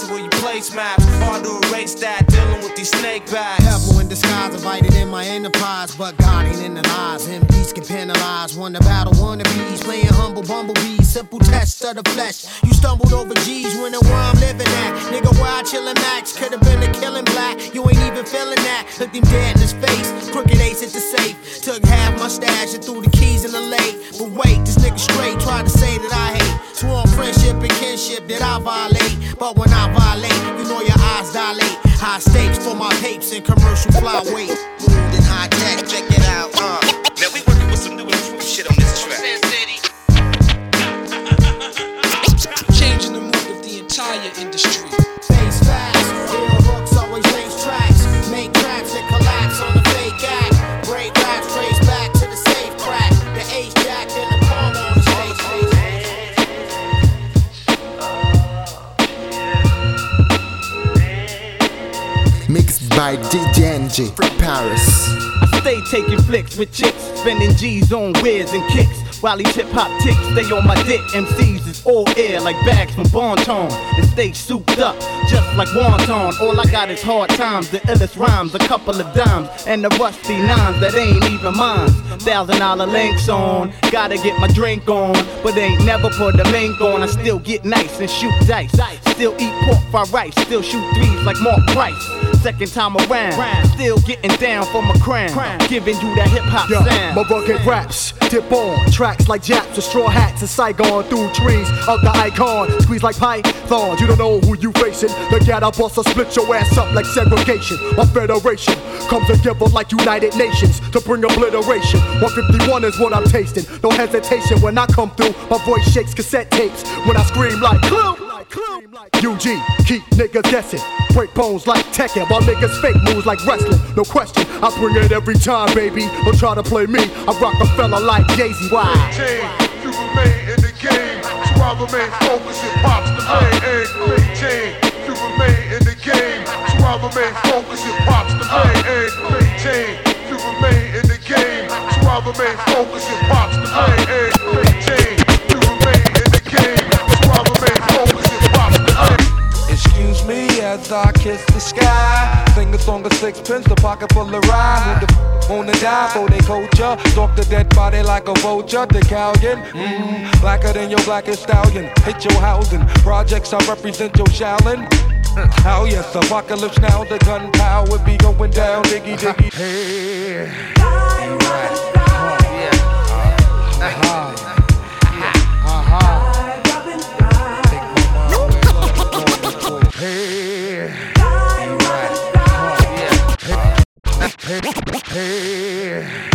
S31: And where you place maps. Hard to erase that, dealing with these snake bags.
S16: Devil in disguise, invited in my enterprise, but God ain't in the lies. MPs can penalize, won the battle, wannabes, playing humble bumblebees, simple test of the flesh. You stumbled over G's, wondering where I'm living at. Nigga, where I chillin' max, could've been a killing black. You ain't even feeling that. Looked him dead in his face, crooked ace at the safe. Took half my stash and threw the keys in the lake. But wait, this nigga straight tried to say that I hate. Sworn friendship and kinship that I violate. But when I violate, you know your eyes dilate. High stakes for my tapes and commercial flyweight. Moved in high tech, check it out. Uh.
S32: Now we working with some new and improved shit on this track.
S33: Changing the mood of the entire industry.
S34: By DJ NG, Paris.
S35: I stay taking flicks with chicks, spending G's on whiz and kicks. While these hip hop ticks stay on my dick, MCs is all air like bags from Bon Ton. And stay souped up, just like wonton. All I got is hard times, the illest rhymes, a couple of dimes, and the rusty nines that ain't even mine. Thousand dollar links on, gotta get my drink on, but ain't never put the link on. I still get nice and shoot dice, still eat pork fried rice, still shoot threes like Mark Price. Second time around, still getting down for my crown, giving you that hip hop
S15: Yo,
S35: sound.
S15: my rugged raps tip on tracks like Japs with straw hats and Saigon through trees of the icon. Squeeze like pythons, you don't know who you facing. The ghetto boss will split your ass up like segregation. My federation comes together like United Nations to bring obliteration. 151 is what I'm tasting. No hesitation when I come through. My voice shakes cassette tapes when I scream like Clue. UG, keep niggas guessing. Break bones like Tekken, while niggas fake moves like wrestling. No question, I bring it every time, baby. Don't try to play me. I rock a fella like Z. Why?
S36: You remain in the game. So I remain focused and pops the main aim. Maintain, you remain in the game. So I remain focused and pops the main aim. Maintain, you remain in the game. So I remain focused and pops the main aim. Maintain,
S37: as I kiss the sky. Sing a song of sixpence, the pocket full of rhyme. Who the f- wanna die for they culture? Stalk the dead body like a vulture. The Calgon, mm, blacker than your blackest stallion. Hit your housing. Projects I represent your Shaolin. Oh yes, apocalypse now. The gunpowder be going down. Diggy diggy. Hey. Hey, hey.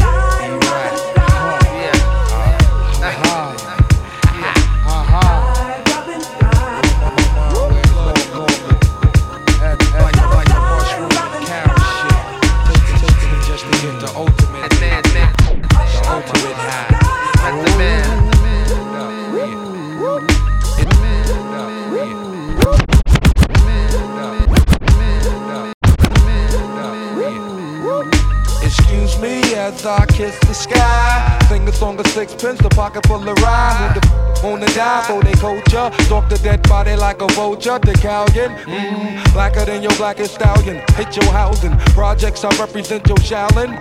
S37: As I kiss the sky. Sing a song of sixpence, the pocket full of rhyme. The f- wanna die for they culture? Stalk the dead body like a vulture. The Calgon, mmm, blacker than your blackest stallion. Hit your housing. Projects, I represent your Shaolin.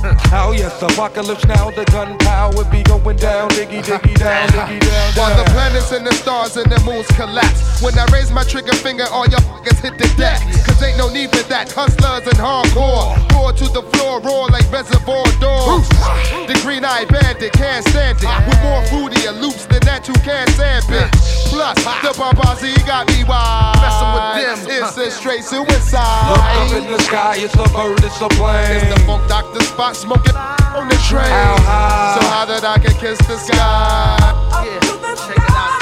S37: Oh yes, apocalypse now, the gunpowder be going down, diggy diggy down, diggy down,
S13: While the planets and the stars and the moons collapse. When I raise my trigger finger, all your fuckers hit the deck. Cause ain't no need for that. Hustlers and hardcore. Roar to the floor, roar like reservoir dogs. The green eyed bandit can't stand it. With more fruitier loops than that you can't stand bitch. Plus, the Barbazi got me wild. Messing with them, it's a straight suicide.
S37: Look up in the sky, it's a bird, it's a plane.
S13: It's the Funk Doctor Spock smoking on the train.
S37: How high?
S13: So high that I can kiss the sky. Check it out,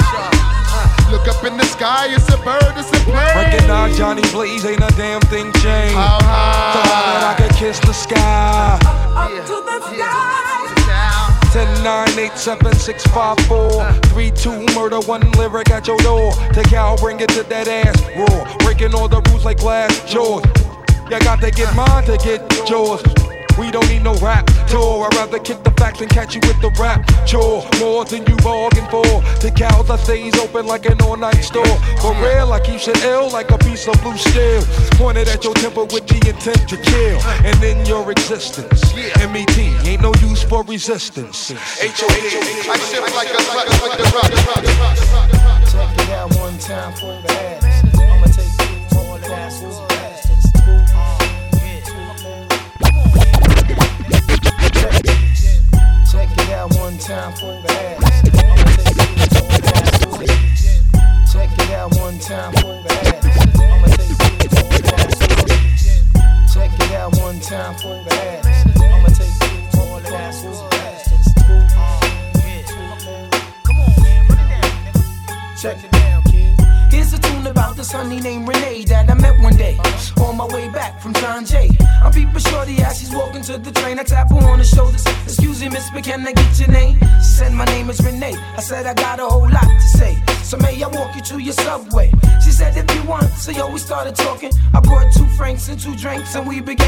S13: Uh, Look up in the sky, it's a bird, it's a plane.
S37: Recognize Johnny Blaze, ain't a damn thing changed.
S13: How high?
S37: So high that I can kiss the sky. Up to the sky, now. Ten nine eight seven six five four three two murder one lyric at your door. Take out, bring it to that ass roar. Breaking all the rules like glass jaws. You got to get mine to get yours. We don't need no rap tour. I'd rather kick the facts and catch you with the rap chore. More than you bargained for. The cows I stays open like an all-night store. For real, I keep it ill like a piece of blue steel. Pointed at your temple with the intent to kill. And in your existence, MET ain't no use for resistance. H-O-H.
S13: I shift like a clutch with the rock.
S38: Check and we began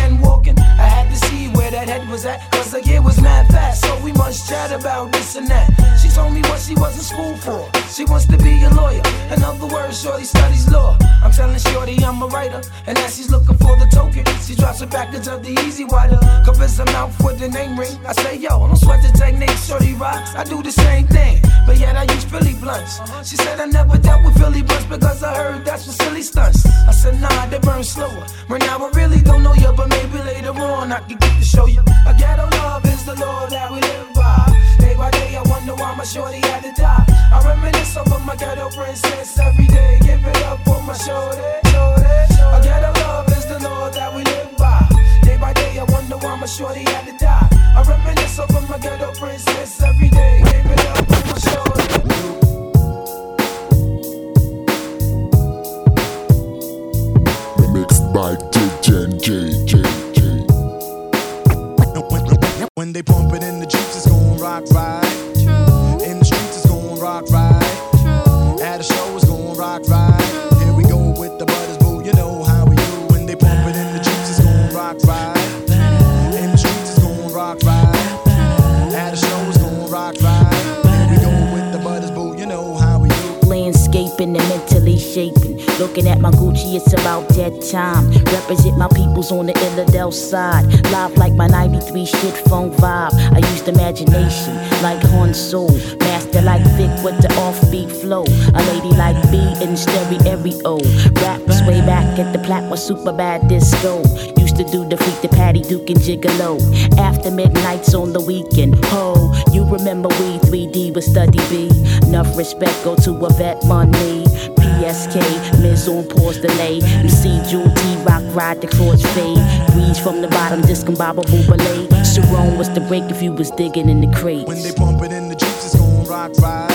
S39: super bad disco. Used to do the freak the Patty Duke and Gigolo. After midnights on the weekend. Ho, you remember we 3D with Study B. Enough respect go to a vet money. PSK, Miz on pause delay. See Jewel T Rock ride the cross fade. Breeze from the bottom, discombobable ballet. Sharon was the break if you was digging in the crate.
S16: When they in the Jeeps, it's gon' rock right.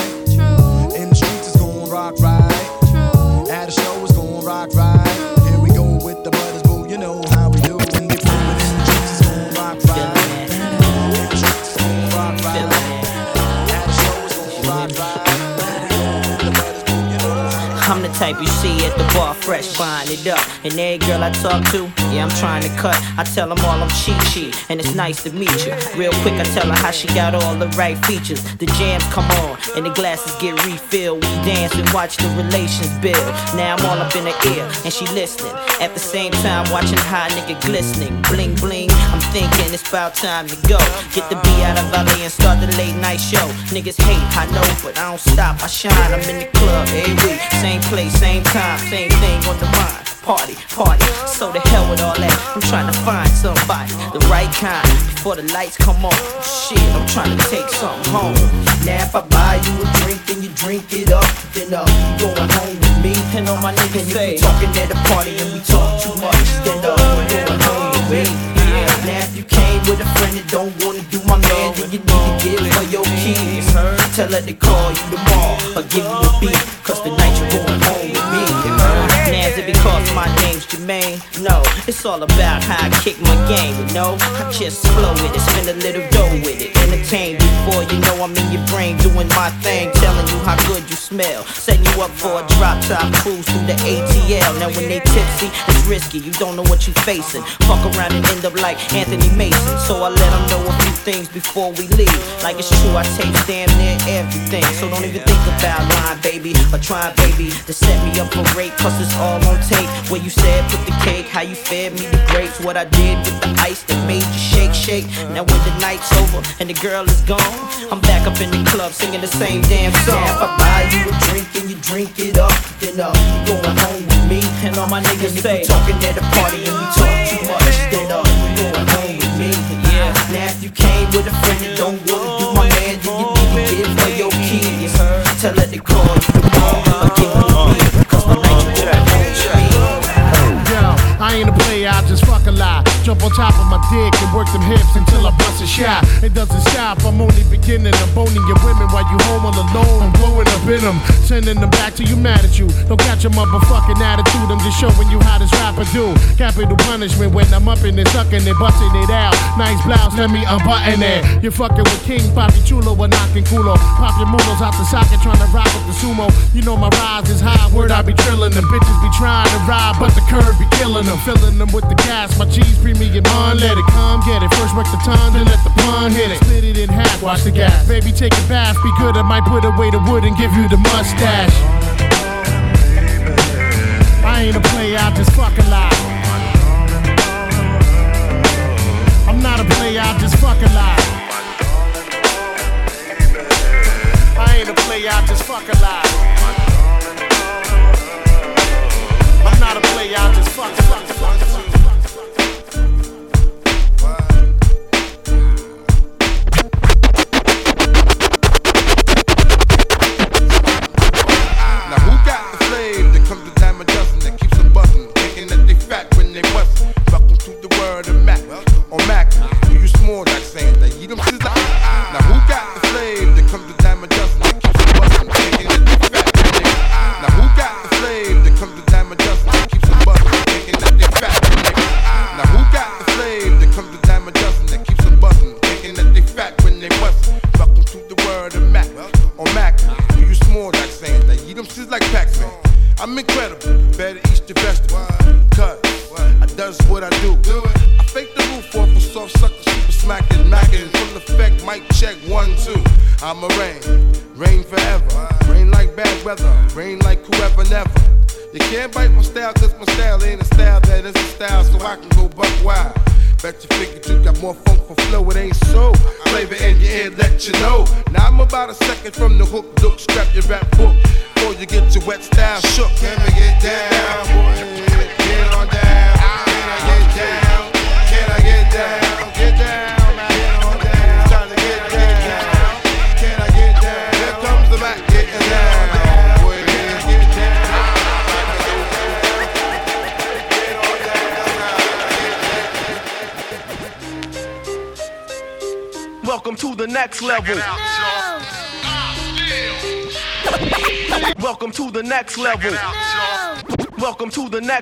S40: Type you see at the bar, fresh, buying it up. And every girl I talk to, yeah, I'm trying to cut. I tell them all I'm cheat sheet, and it's nice to meet you. Real quick, I tell her how she got all the right features. The jams come on, and the glasses get refilled. We dance and watch the relations build. Now I'm all up in her ear, and she listening. At the same time, watching high nigga glistening. Bling bling, thinking it's about time to go. Get the B out of LA and start the late night show. Niggas hate, I know, but I don't stop. I shine, I'm in the club every week. Same place, same time, same thing on the mind. Party, party, so the hell with all that. I'm trying to find somebody, the right kind, before the lights come on. Shit, I'm trying to take something home. Now if I buy you a drink and you drink it up, then uh, you going home with me. And all my niggas say, talking at the party and we talk too much, then uh, you going home with me. Now if you came with a friend that don't wanna do my man, then you need to give her your keys. Tell her to call you tomorrow or give you a beat, cause tonight you're going home. Now is it because my name's Jermaine? No, it's all about how I kick my game, you know? I just flow with it, spend a little dough with it. Entertain before you know I'm in your brain doing my thing, telling you how good you smell. Setting you up for a drop top cruise through the ATL. Now when they tipsy, it's risky, you don't know what you're facing. Fuck around and end up like Anthony Mason. So I let them know a few things before we leave. Like it's true, I tape damn near everything. So don't even think about lying, baby, or trying, baby, to set me up for rape, cause it's all on tape. Where you said put the cake, how you fed me the grapes, what I did with the ice that made you shake, shake. Now when the night's over and the girl is gone, I'm back up in the club singing the same damn song. Now if I buy you a drink and you drink it up, then uh, you going home with me. And all my niggas say, talking at the party and we talk too much, then uh, you going home with me. Yeah. Now if you came with a friend that don't wanna do my man, then you need to give her your keys. Tell her to call
S26: on top of my dick and work them hips until I bust a shot. It doesn't stop, I'm only beginning. I'm boning your women while you home all alone. I'm blowing up in them, sending them back to you mad at you. Don't catch your motherfucking attitude, I'm just showing you how this rapper do. Capital punishment when I'm up in it, sucking it, busting it out. Nice blouse, let me unbutton it. You're fucking with King Papi Chulo or knocking culo. Pop your mulos out the socket, trying to rock with the sumo. You know my rise is high, word I be trillin' them. Bitches be trying to ride, but the curve be killing them. Filling them with the gas, my cheese premium on. Let it come, get it. First work the tongue, then let the pun hit it. Split it in half, watch the gas. Baby, take a bath, be good. I might put away the wood and give you the mustache. I ain't a player, I just fucking lie. I'm not a player, I just fucking lie. I ain't a I just fucking lie. I'm not a player, I just fucking lie.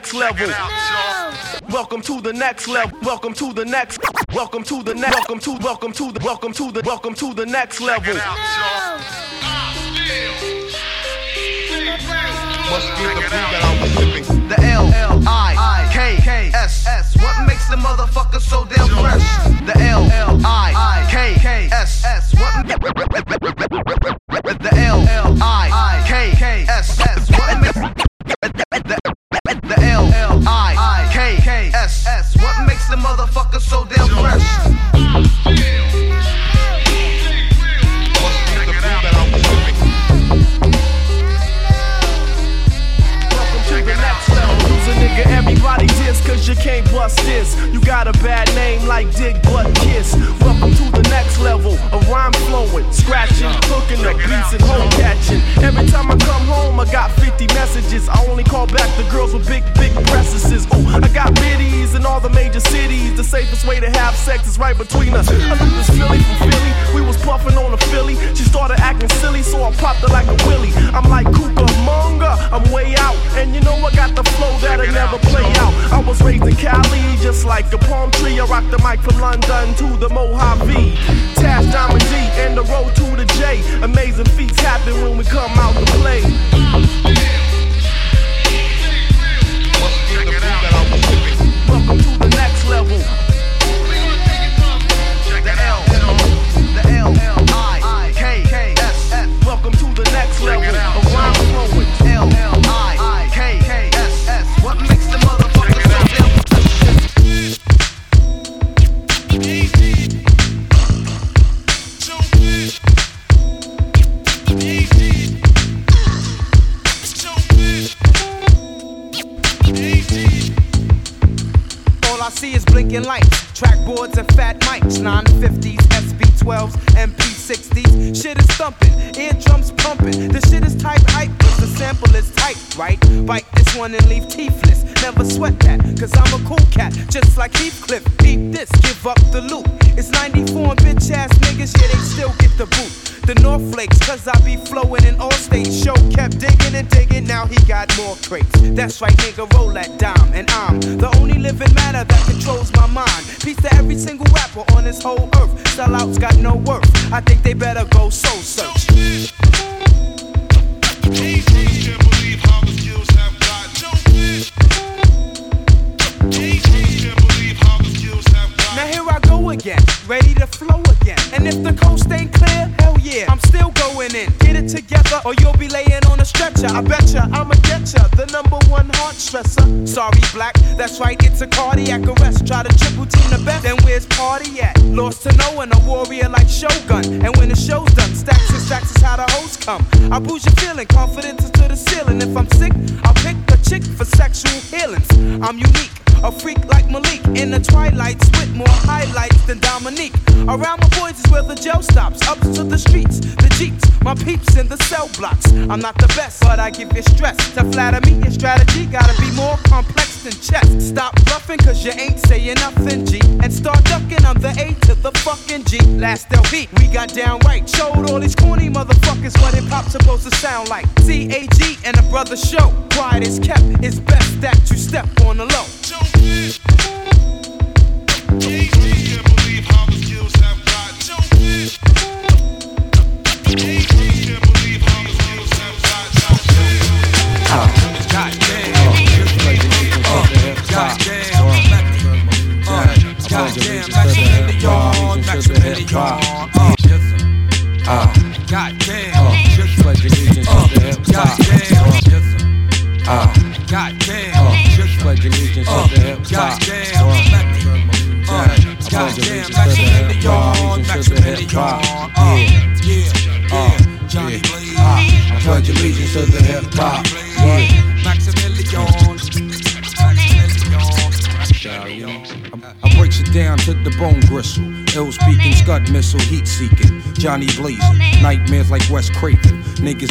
S35: next level. Welcome to the next level. Welcome to the next. Welcome to the next. Welcome to welcome to the welcome to the welcome to the next level.
S1: Must be the food that I was sipping. The L L I K S S. What makes the motherfucker so damn fresh?
S37: The L L.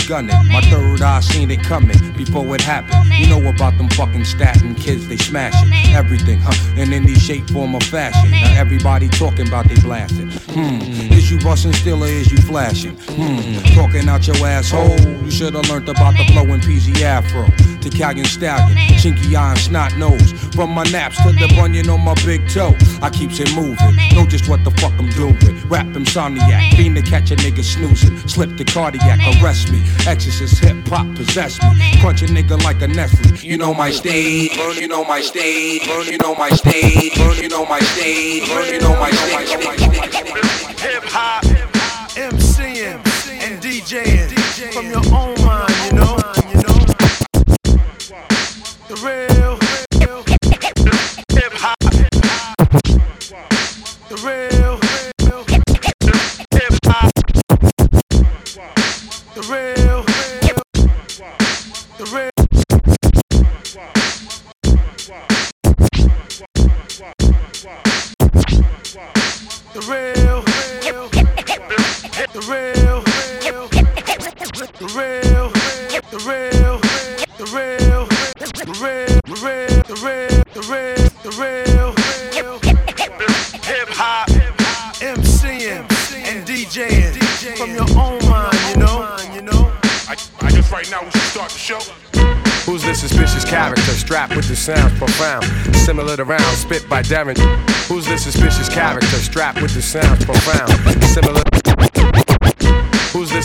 S41: My
S42: third eye seen it coming before it happened. You know about them fucking Staten kids, they smashing everything, huh? And in any shape, form, or fashion. Now everybody talking about they blasting. Hmm, is you busting still or is you flashing? Hmm, talking out your asshole. You should have learned about the flowing PG Afro.
S37: Italian stallion, chinky eye and snot nose. From my naps to the bunion on my big toe, I keeps it moving. Know just what the fuck I'm doing. Rap insomniac, fiend to catch a nigga snoozing. Slip the cardiac, arrest me. Exorcist hip hop possess me. Crunch a nigga like a Nestle. You know my steez, you know my steez, you know my steez, you know my steez, you know my steez.
S16: Hip hop, MCing, and DJing from your own
S43: sounds profound? Similar to rounds spit by Darren. Who's this suspicious character strapped with the sounds profound? Similar.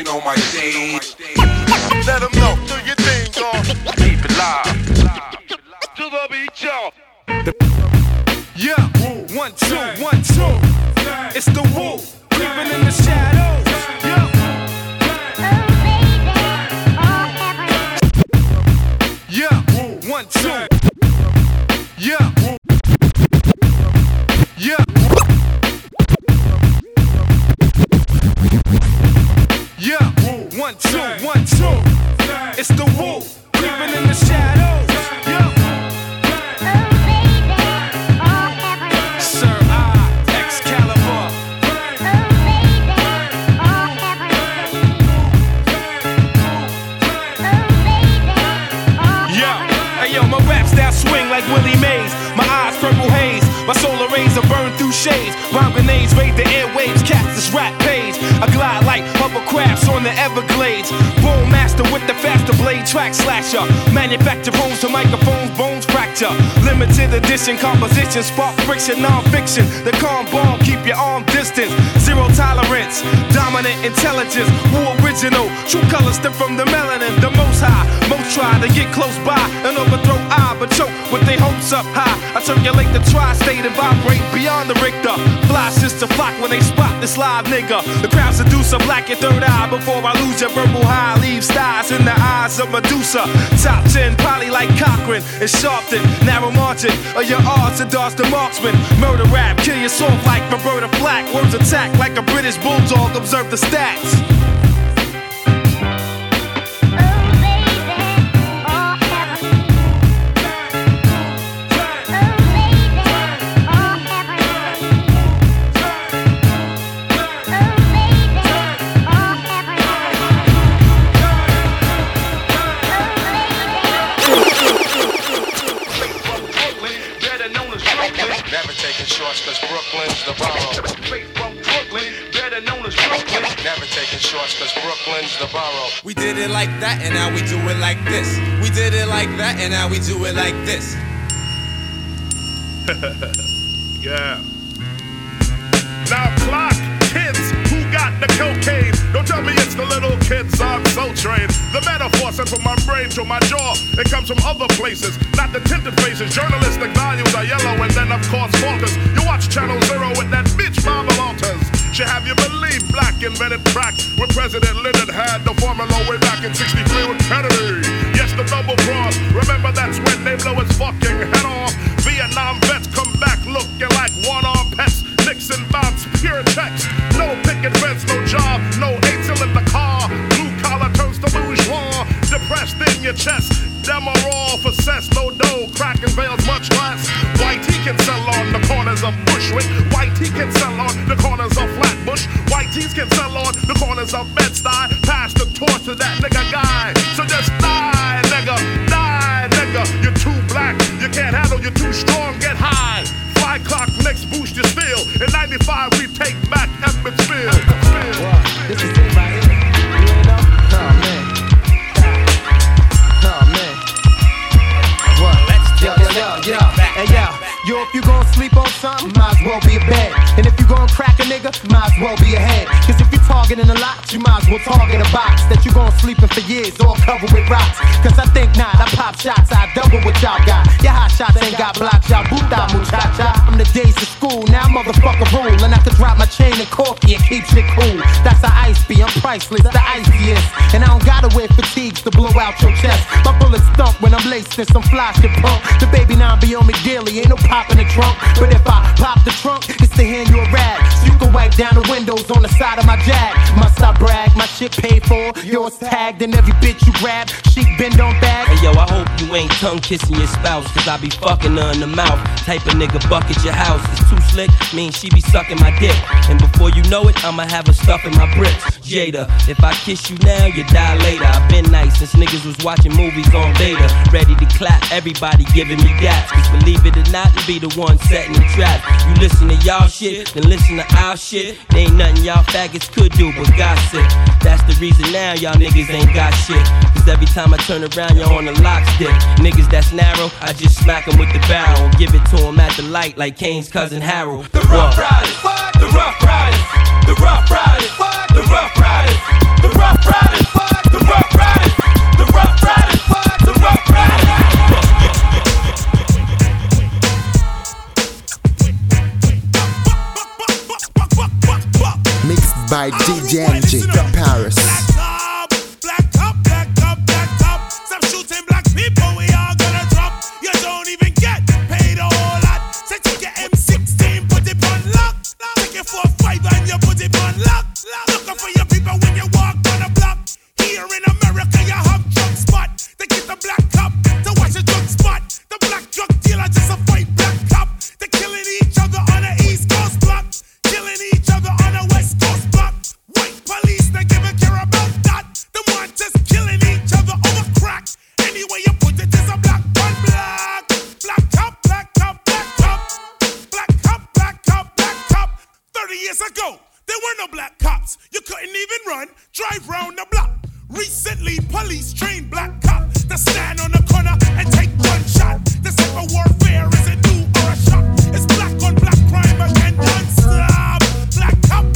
S37: You know my steez.
S44: Let them know, do your thing, y'all.
S37: Keep it live.
S44: To the beat, y'all.
S16: Yeah, one, two, one, two. It's the Wu, creeping in the shadows. One, two, one, two. It's the Wu, creeping in the shadows. Track slasher. Manufacture homes to microphones, fracture. Limited edition composition, spark friction, non-fiction. The calm bomb, keep your arm distance. Zero tolerance, dominant intelligence. Who original? True colors stem from the melanin, the most high. Most try to get close by and overthrow I, but choke with their hopes up high. I circulate the tri-state and vibrate beyond the Richter. Fly sister flock when they spot this live nigga. The crowd seducer, black your third eye before I lose your verbal high. Leave stars in the eyes of Medusa. Top 10, probably like Cochran and Sharpton. Narrow margin of your odds to dodge the marksman. Murder rap, kill your soft like Roberta Flack. Words attack like a British bulldog. Observe the stats.
S43: Shorts cause Brooklyn's the borough.
S45: We did it like that and now we do it like this. We did it like that and now we do it like this.
S44: yeah. Now clock kids who got the cocaine. Don't tell me it's the little kids on Soul Train. The metaphor sent from my brain to my jaw. It comes from other places, not the tinted faces. Journalistic values are yellow, and then of course falters. You watch Channel Zero with that bitch Marvel Alters. Have you believe black invented crack when President Lyndon had the formula way back in 63 with Kennedy. Yes, the double cross. Remember that's when they blow his fucking head off. Vietnam vets come back looking like one-armed pets. Nixon bounce, pure text. No picket fence, no job, no angel in the car. Blue collar turns to bourgeois. Depressed in your chest. All for cess, no dough. Cracking veils much less. White can sell on the corners of Bushwick. White he can sell on the corners of Flatbush. White tees can sell on the corners of Bed-Stuy. Pass the torch to that nigga guy. So just
S13: something, might as well be a bed. And if you gon' crack a nigga, might as well be a head. Cause if you're targeting a lot, you might as well target a box that you gon' sleep in for years, all covered with rocks. Cause I think not, I pop shots, I double what y'all got. Your hot shots ain't got blocks, y'all boot out muchacha. I'm the days of school, now motherfucker rule. And I can drop my chain and corky and keep shit cool. That's how ice be, I'm priceless, the iciest. And I don't gotta wear fatigues to blow out your chest. My bullets thump when I'm laced in some fly shit pump. The baby now be on me daily, ain't no pop in the trunk. But if Pop the trunk, it's to hand you a rag. Wipe down the windows on the side of my jag. Must I brag? My shit paid for, yours tagged, and every bitch you grab, she bend on back.
S46: Hey yo, I hope you ain't tongue kissing your spouse, cause I be fucking her in the mouth. Type of nigga bucket your house. It's too slick, mean she be sucking my dick. And before you know it, I'ma have her stuffing my bricks. Jada, if I kiss you now, you die later. I've been nice since niggas was watching movies on beta. Ready to clap, everybody giving me daps. Cause believe it or not, be the one setting the trap. You listen to y'all shit, then listen to our shit. There ain't nothing y'all faggots could do but gossip. That's the reason now y'all niggas ain't got shit. Cause every time I turn around, you're on the lock stick. Niggas that's narrow, I just smack 'em with the barrel. Give it to 'em at the light like Kane's cousin Harold.
S44: The Ruff Ryders, the Ruff Ryders, the Ruff Ryders, the Ruff Ryders, the Ruff Ryders, the Ruff
S34: Ryders, by DJ Paris.
S44: There were no black cops. You couldn't even run, drive round the block. Recently, police trained black cops to stand on the corner and take one shot. The cyber warfare isn't new or a shock. It's black on black crime again, non-stop. Black cop,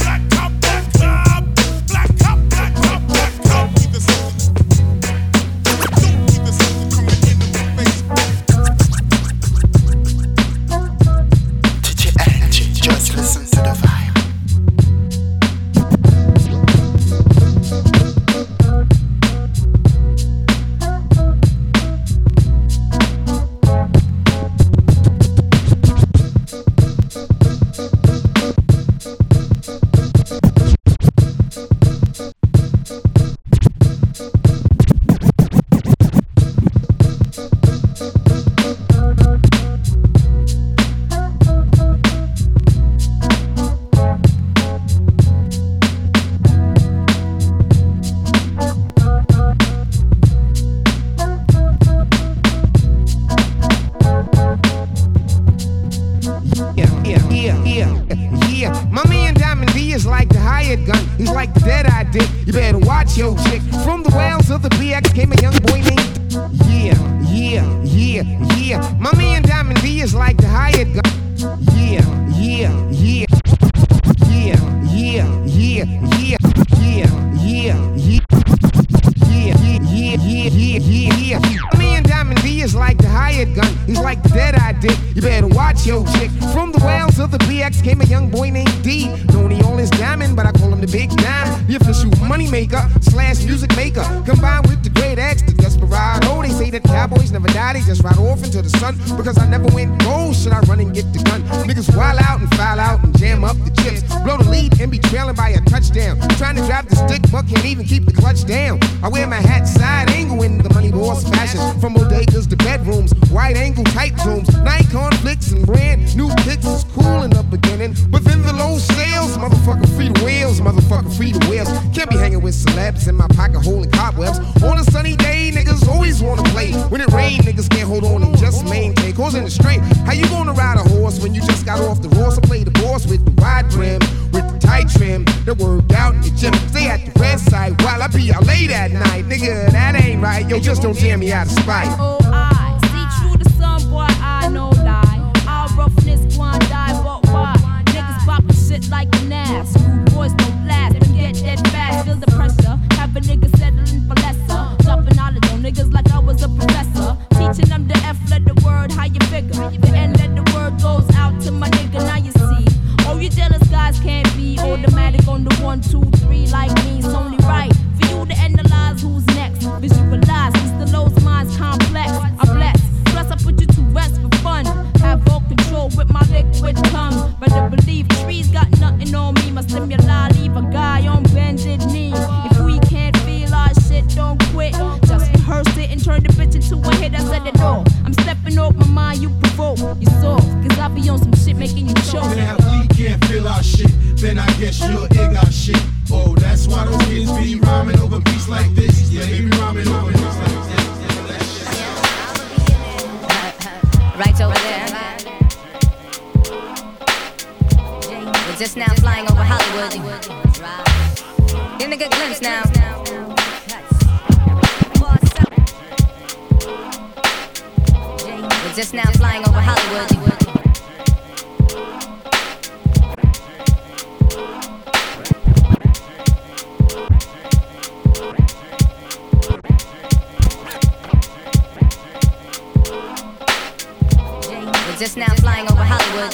S34: just
S47: now
S48: flying over Hollywood.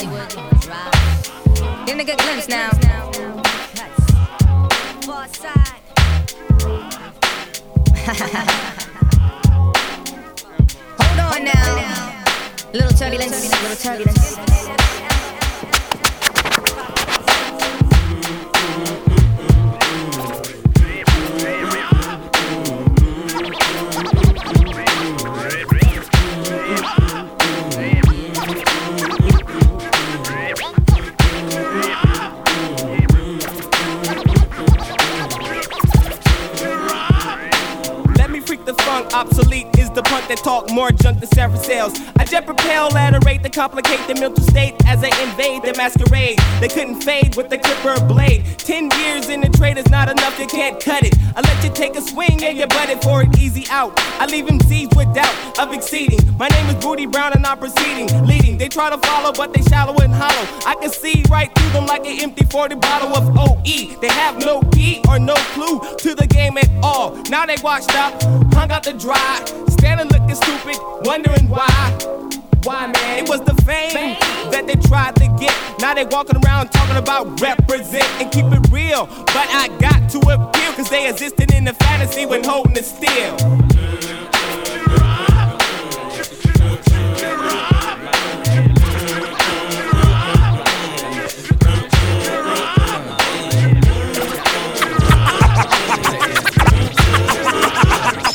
S48: Getting a good glimpse now. Hold on now. Little turbulence, little turbulence.
S49: I jet propel at a rate that complicate the mental state as they invade the masquerade. They couldn't fade with the clipper blade. Ten years in is not enough, you can't cut it. I let you take a swing and you butted for an easy out. I leave him seized with doubt of exceeding. My name is Booty Brown and I'm proceeding, leading. They try to follow, but they shallow and hollow. I can see right through them like an empty 40 bottle of OE. They have no key or no clue to the game at all. Now they washed up, hung out to dry, standing looking stupid, wondering why. Why, man? It was the fame that they tried to get. Now they walking around talking about represent and keep it real. But I got to appeal, cause they existed in the fantasy when holding it still.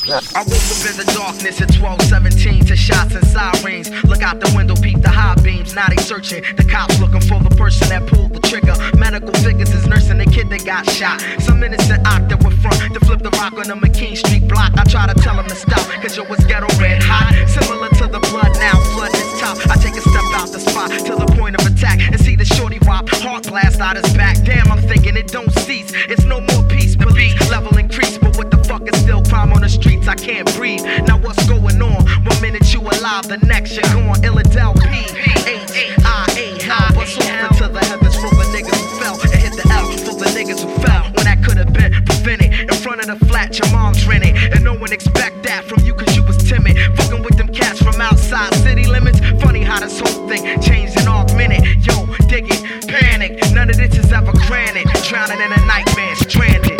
S35: I woke up in the darkness at 1217 to shots and sirens. Look out the window, peep the high beams. Now they searching. The cops looking for the person that pulled the trigger. Medical figures is nursing the kid that got shot. Some innocent oct that were front to flip the rock on the McKean Street block. I try to tell him to stop, cause yo, it's ghetto red hot. Similar to the blood now, flood this top. I take a step out the spot to the point of attack and see the shorty wop. Heart blast out his back. Damn, I'm thinking it don't cease. It's no more peace, police level increase. But what the can still crime on the streets, I can't breathe. Now what's going on? One minute you alive, the next you're gone. Illidel P, H, I, A, how? What's offered to the heavens for the niggas who fell and hit the L for the niggas who fell when that could have been prevented? In front of the flat, your mom's renting, and no one expect that from you cause you was timid. Fucking with them cats from outside
S50: city limits. Funny how this whole thing changed in augmented. Yo, dig it,
S51: panic. None of this
S10: is ever granted. Drowning in a nightmare, stranded.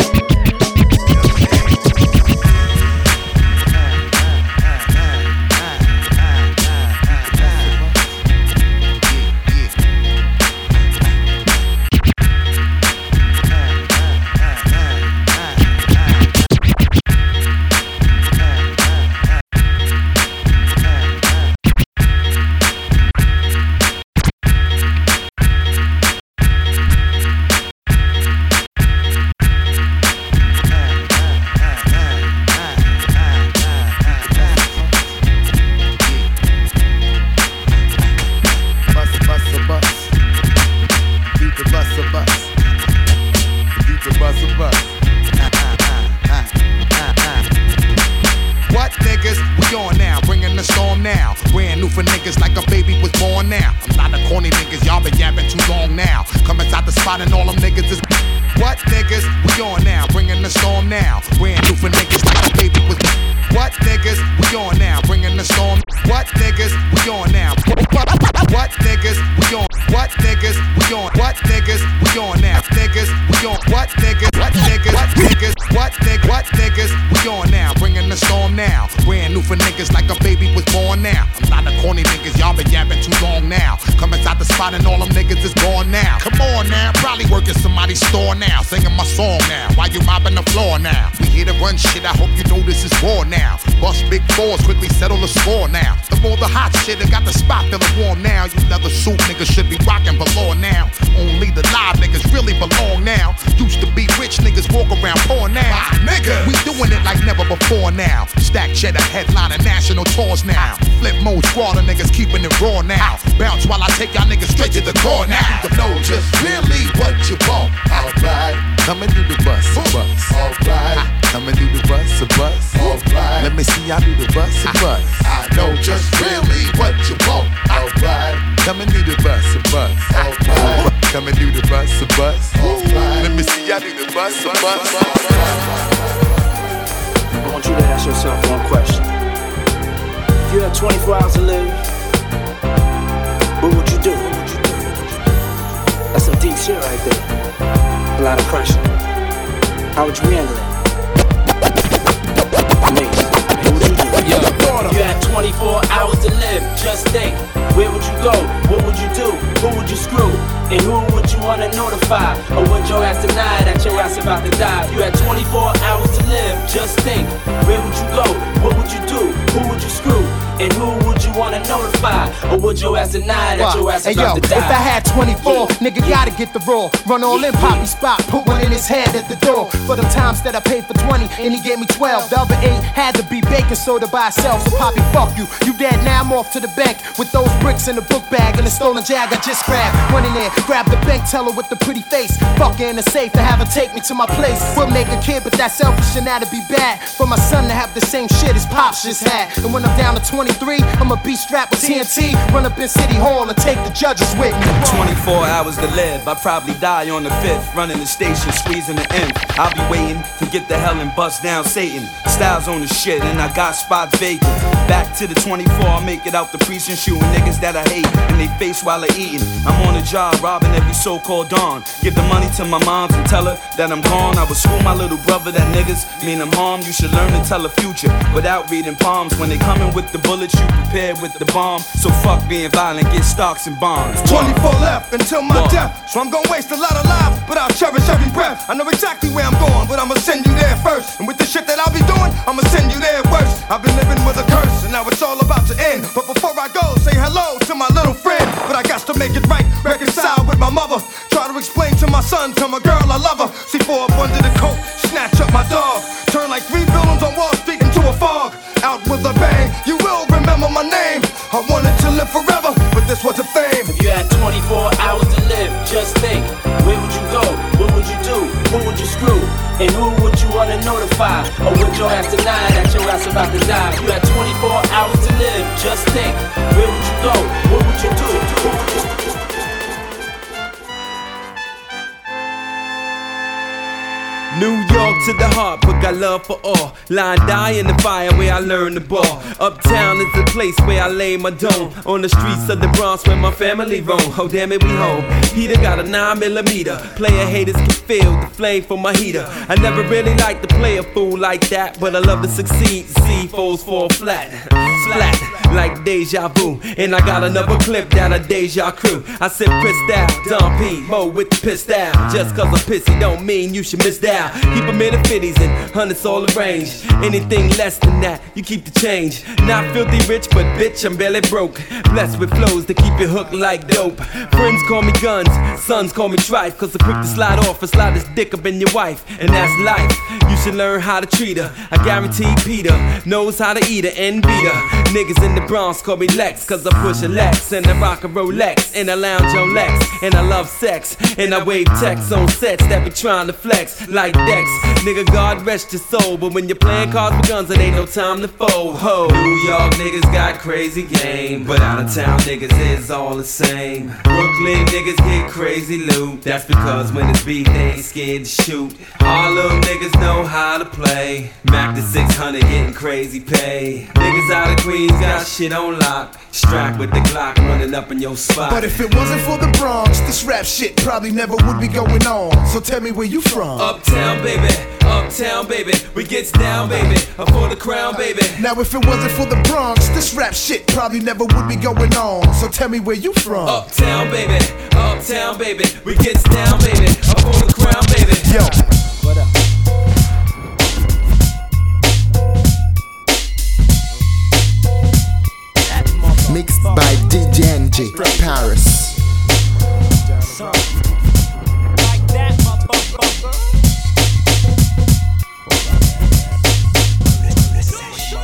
S10: Raw. Run all in Poppy spot, put one in his head at the door. For the times that I paid for 20 and he gave me 12. The other eight had to be baking soda by itself. So Poppy, fuck you. You dead now, I'm off to the bank with those bricks in the book bag and the stolen jag I just grabbed. Run in there, grab the bank teller with the pretty face. Fuck in the safe to have her take me to my place. We'll make a kid, but that's selfish and that'd be bad. For my son to have the same shit as Pops just had. And when I'm down to 23, I'ma be strapped with TNT. Run up in City Hall and take the judges with me.
S12: 24 hours to live. I probably die on the fifth. Running the station, squeezing the end. I'll be waiting to get the hell and bust down Satan. Styles on the shit, and I got spots vacant. Back to the 24, I'll make it out the precinct shooting niggas that I hate in they face while they're eating. I'm on a job robbing every so called dawn. Give the money to my moms and tell her that I'm gone. I would school my little brother that niggas mean I'm harm. You should learn to tell a future without reading palms. When they coming with the bullets, you prepared with the bomb. So fuck being violent, get stocks and bonds.
S11: 24 left until my
S12: What?
S11: death. So I'm gonna waste a lot of lives, but I'll cherish every breath. I know exactly where I'm going, but I'ma send you there first. And with the shit that I'll be doing, I'ma send you there worse. I've been living with a curse, and now it's all about to end. But before I go, say hello to my little friend. But I got to make it right, reconcile with my mother. Try to explain to my son, tell my girl I love her. See four up under the coat, snatch up my dog. Turn like three buildings on Wall Street into a fog. Out with a bang, you will remember my name. I wanted to live forever, but this was a fame.
S51: If you had 24 hours to live, just think. Where would you go? What would you do? Who would you screw? And who would you wanna notify? Oh, or would your ass deny that your ass about to die? You had 24 hours to live, just think. Where would you go? What would you do?
S52: New York to the heart, but got love for all. Line die in the fire where I learned the ball. Uptown is the place where I lay my dome. On the streets of the Bronx where my family roam. Oh damn it, we home. Heater got a 9 millimeter. Player haters can feel the flame from my heater. I never really liked to play a fool like that, but I love to succeed. See foes fall flat, flat like deja vu. And I got another clip down a deja crew. I said pissed out, Don P, Mo with the pissed out. Just cause I'm pissy don't mean you should miss Keep them in the 50s and hundreds all arranged. Anything less than that, you keep the change. Not filthy rich, but bitch, I'm barely broke. Blessed with flows to keep you hooked like dope. Friends call me guns, sons call me trife. Cause I'm quick to slide off and slide this dick up in your wife. And that's life. You should learn how to treat her. I guarantee Peter knows how to eat her and beat her. Niggas in the Bronx call me Lex, cause I push a Lex and I rock a Rolex and I lounge on Lex and I love sex and I wave texts on sets that be trying to flex like Nigga, God rest your soul, but when you're playing cards with guns, it ain't no time to fold. Ho, New York niggas got crazy game, but out of town niggas is all the same. Brooklyn niggas get crazy loot. That's because when it's beat, they ain't scared to shoot. Harlem niggas know how to play. Mac the 600 getting crazy pay. Niggas out of Queens got shit on lock. Strapped with the Glock running up in your spot.
S26: But if it wasn't for the Bronx, this rap shit probably never would be going on. So tell me where you from.
S52: Uptown, baby. Uptown, baby. We gets down, baby. Up for the crown, baby.
S26: Now if it wasn't for the Bronx, this rap shit probably never would be going on. So tell me where you from.
S52: Uptown, baby. Uptown, baby. We gets down, baby. Up for the crown, baby.
S26: Yo.
S52: What up?
S3: Mixed by DJ NJ Paris.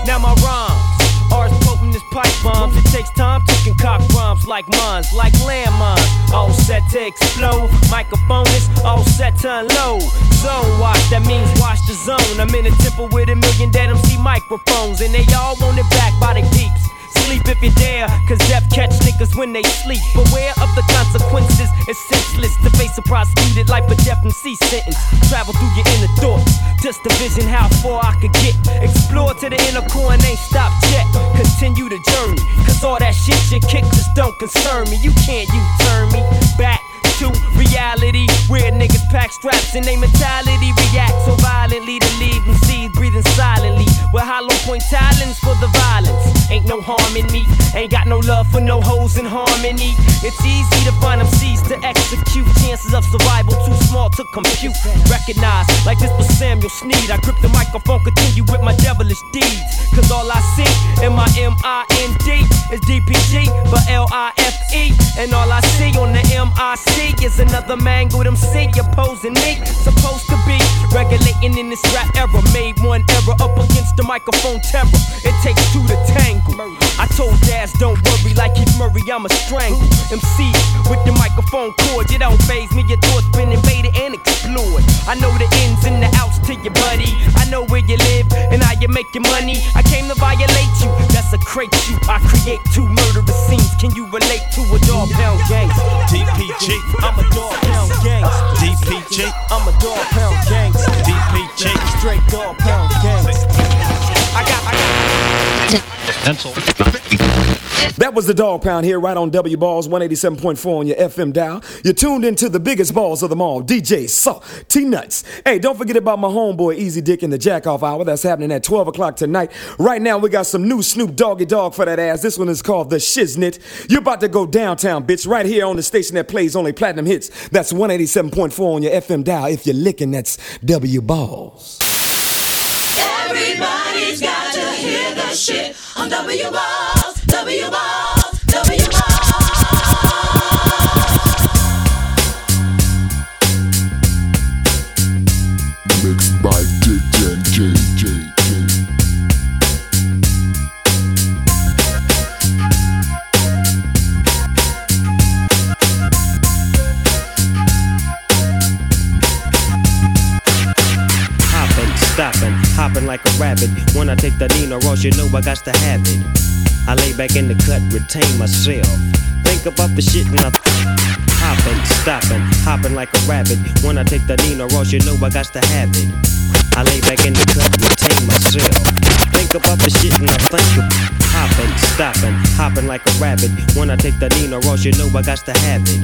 S46: Now my rhymes are as potent as pipe bombs. It takes time to concoct rhymes like mines, like landmines. All set to explode. Microphone is all set to unload. Zone watch, that means watch the zone. I'm in a temple with a million dead MC microphones, and they all want it back by the peeps. Sleep if you dare, cause death catch niggas when they sleep. Beware of the consequences, it's senseless to face a prosecuted life or death and C sentence. Travel through your inner thoughts, just to vision how far I could get. Explore to the inner core and ain't stopped yet. Continue the journey, cause all that shit you kick just don't concern me. You can't you turn me back to reality where niggas pack straps and they mentality react so violently to leave them seeds breathing silently. With hollow point talents for the violence. Ain't no harm in me. Ain't got no love for no hoes in harmony. It's easy to find them seeds to execute. Chances of survival too small to compute. Recognize like this was Samuel Sneed I grip the microphone continue with my devilish deeds. Cause all I see in my M-I-N-D is DPG for L-I-F-E and all I see on the M-I-C is another mangled MC opposing me. Supposed to be regulating in this rap era. Made one error up against the microphone terror. It takes two to tangle. I told Daz, don't worry, like Keith Murray, I'ma strangle. MC with the microphone cord, you don't phase me. Your thoughts been invaded and explored. I know the ins and the outs to your buddy. I know where you live and how you make your money. I came to violate you, that's a crate you. I create two murderous scenes. Can you relate to a dog pound gang?
S53: DPG.
S46: I'm a dog pound gangster.
S53: DPG.
S46: I'm a dog pound gangster.
S53: DPG.
S46: Straight dog pound gangster. I got, I
S54: That was the Dogg Pound here, right on W Balls 187.4 on your FM dial. You're tuned into the biggest balls of them all, DJ Saw T Nuts. Hey, don't forget about my homeboy Easy Dick in the Jack Off Hour. That's happening at 12 o'clock tonight. Right now, we got some new Snoop Doggy Dogg for that ass. This one is called The Shiznit. You're about to go downtown, bitch, right here on the station that plays only platinum hits. That's 187.4 on your FM dial. If you're licking, that's W Balls.
S34: Everybody's got to hear the shit on W Balls,
S46: stopping, hopping like a rabbit. When I take the Nino Ross, you know I got to have it. I lay back in the cut, retain myself.
S8: Think about the shit and I hopping, stopping, hopping like a rabbit. When I take the Nino Ross, you know I got to have it. I lay back in the cut, retain myself. Think about the shit and I think hopping, stopping, hopping like a rabbit. When I take the Nino Ross, you know I got to have it.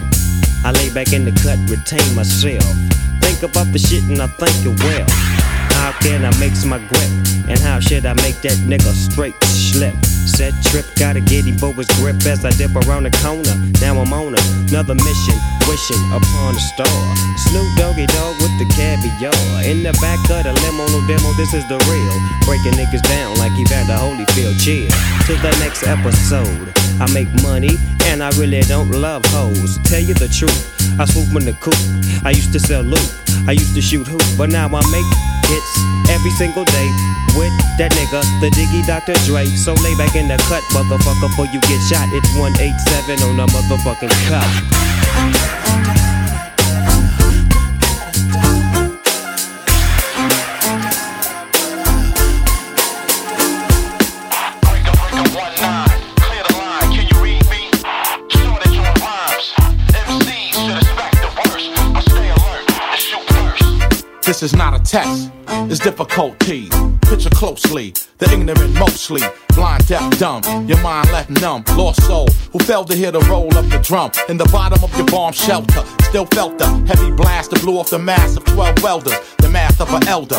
S8: I lay back in the cut, retain myself. Think about the shit and I think it well. How can I mix my grip? And how should I make that nigga straight slip? Set trip, gotta get him for his grip as I dip around the corner. Now I'm on another mission, wishing upon a star. Snoop Doggy Dogg with the caviar. In the back of the limo, no demo, this is the real. Breaking niggas down like Evander Holyfield. Chill to the next episode. I make money and I really don't love hoes. Tell you the truth, I swoop in the coop. I used to sell loot, I used to shoot hoop, but now I make hits every single day with that nigga, the Diggy Dr. Dre. So lay back in the cut, motherfucker, before you get shot. It's 187 on the motherfucking cut.
S10: This is not a test, it's difficulty. Picture closely, the ignorant mostly. Blind, deaf, dumb, your mind left numb. Lost soul, who failed to hear the roll of the drum. In the bottom of your bomb shelter, still felt the heavy blast that blew off the mass of 12 welders. The math of an elder.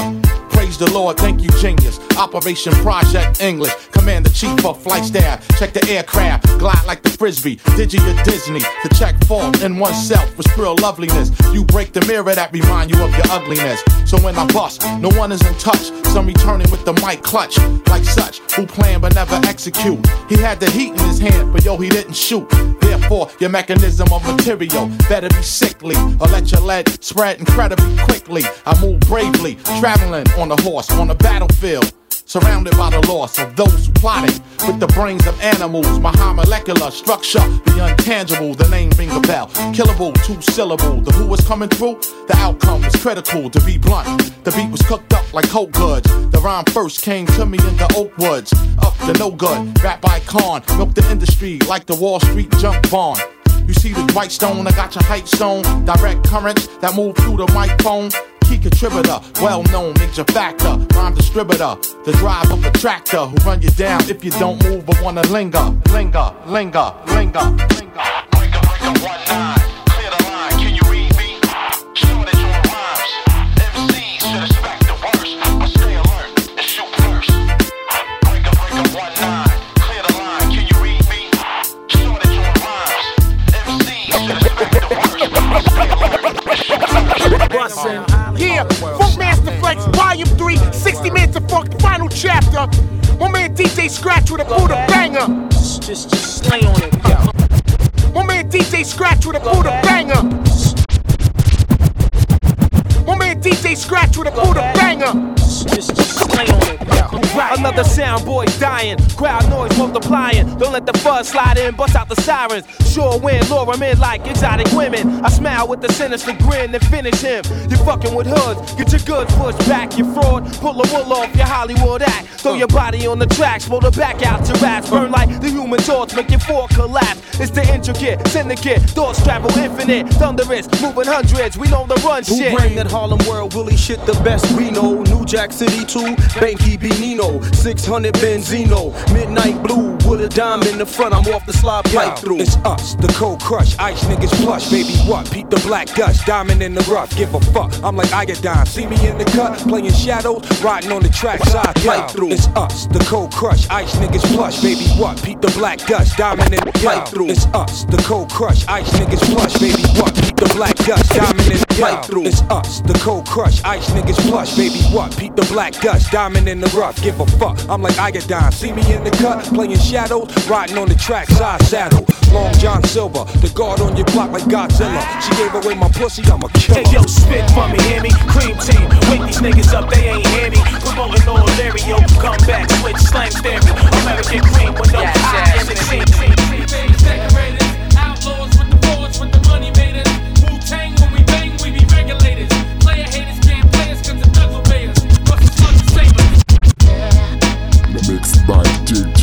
S10: Praise the Lord, thank you, genius. Operation Project English. Command the chief of flight staff. Check the aircraft, glide like the frisbee. Digi or Disney. To check fault in oneself with pure loveliness. You break the mirror that remind you of your ugliness. So when I bust, no one is in touch. Some returning with the mic clutch, like such, who plan but never execute. He had the heat in his hand, but yo, he didn't shoot. Therefore, your mechanism of material better be sickly, or let your lead spread incredibly quickly. I move bravely, traveling on a horse on a battlefield. Surrounded by the loss of those who plotted with the brains of animals. My high molecular structure, the untangible, the name ring a bell. Killable, two syllable. The who was coming through, the outcome was critical to be blunt. The beat was cooked up like coke goods. The rhyme first came to me in the oak woods. Up to no good, rap by con. Milk the industry like the Wall Street junk bond. You see the white stone, I got your hype stone. Direct currents that move through the microphone key contributor, well known major factor, rhyme distributor, the drive of a tractor who run you down if you don't move but wanna linger, linger, linger, linger, linger.
S26: Yeah, Funk Master Flex, Volume 3, 60 minutes of funk, final chapter. My man DJ Scratch with a Buddha banger.
S55: Just, just slay on it, yo.
S26: My man DJ Scratch with a Buddha banger. My man DJ Scratch with a Buddha banger.
S55: Just, just slay on it, yo. Another sound boy dying, crowd noise multiplying. Don't let the fuzz slide in, bust out the sirens. Sure win, lure 'em in like exotic women. I smile with a sinister grin and finish him. You fucking with hoods, get your goods pushed back, you fraud. Pull the wool off your Hollywood act. Throw your body on the tracks, blow the back out to rats. Burn like the human torch, make your four collapse. It's the intricate, syndicate, thoughts travel infinite. Thunderous, moving hundreds, we know the run
S16: Who
S55: shit.
S16: bring that Harlem world Willie shit the best we know? New Jack City 2, Banky B Nino, 600 Benzino, Midnight Blue, with a dime in the front, I'm off the slide pipe through.
S37: It's us, the cold crush, ice niggas plush, baby what? Peep the black dust, diamond in the rough, give a fuck. I'm like Iodine, see me in the cut, playing shadows, riding on the track side, pipe through. It's us, the cold crush, ice niggas plush, baby what? Peep the black dust, diamond in the pipe through. It's us, the cold crush, ice niggas plush, baby what? Peep the black dust, diamond in the pipe through. It's us, the cold crush, ice niggas plush, baby what? Peep the black dust, diamond in the rough, give a fuck. I'm like Iodine, see me in the cut, playing shadows, riding on the track side saddle. Long John Silver, the guard on your block like Godzilla. She gave away my pussy, I'm a killer.
S55: Hey yo, spit for me, hear me? Cream team, wake these niggas up, they ain't hear me. Promoting all Larry, yo, come back, switch slang theory. American cream with no top in the team.
S34: Mixed by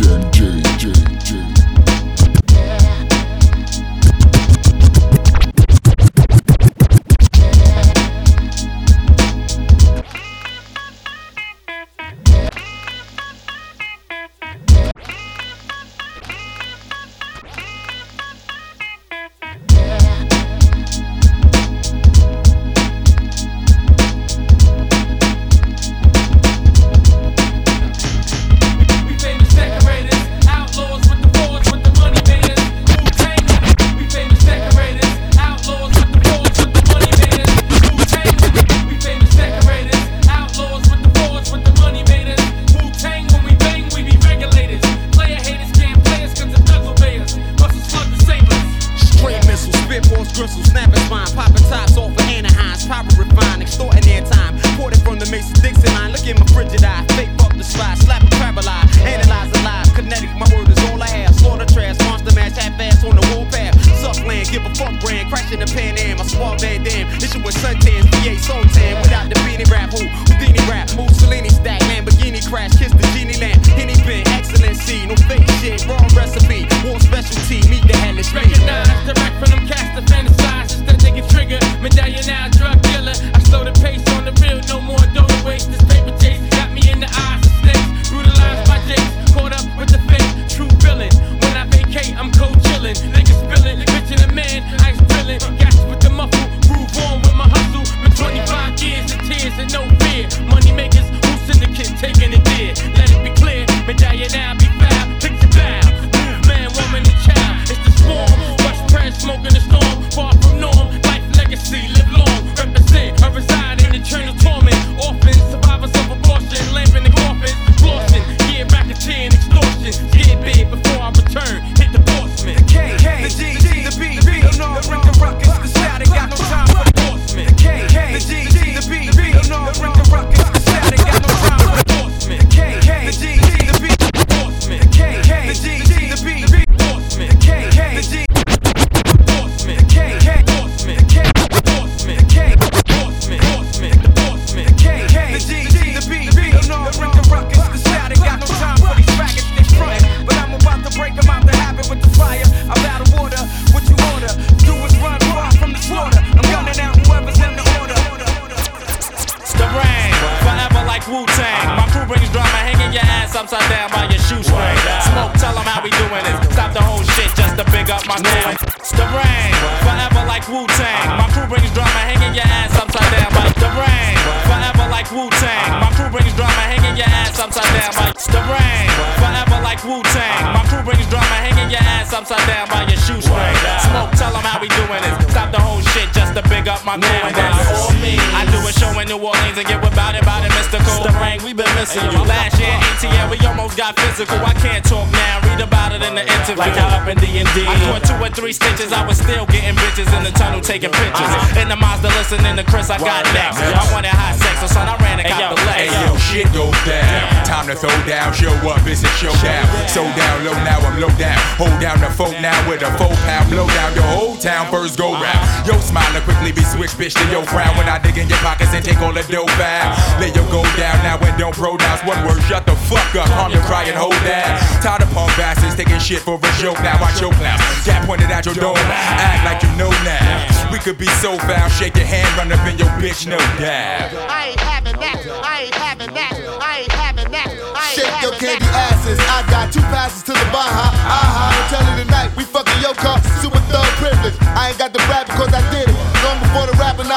S56: bitch
S14: to
S57: your
S58: frown. When I dig in your pockets and take all the dope back. Let your go down now and don't pronounce one word. Shut the fuck up, calm your cry and hold that. Tired of punk bastards taking shit for a joke now. Watch your clown. Cat pointed at your dome. Act like you know now. We could be so foul, shake your hand, run up in your bitch, no doubt.
S59: I ain't having that. I ain't having that. I ain't having that. I ain't
S3: Shake your candy asses. I got two passes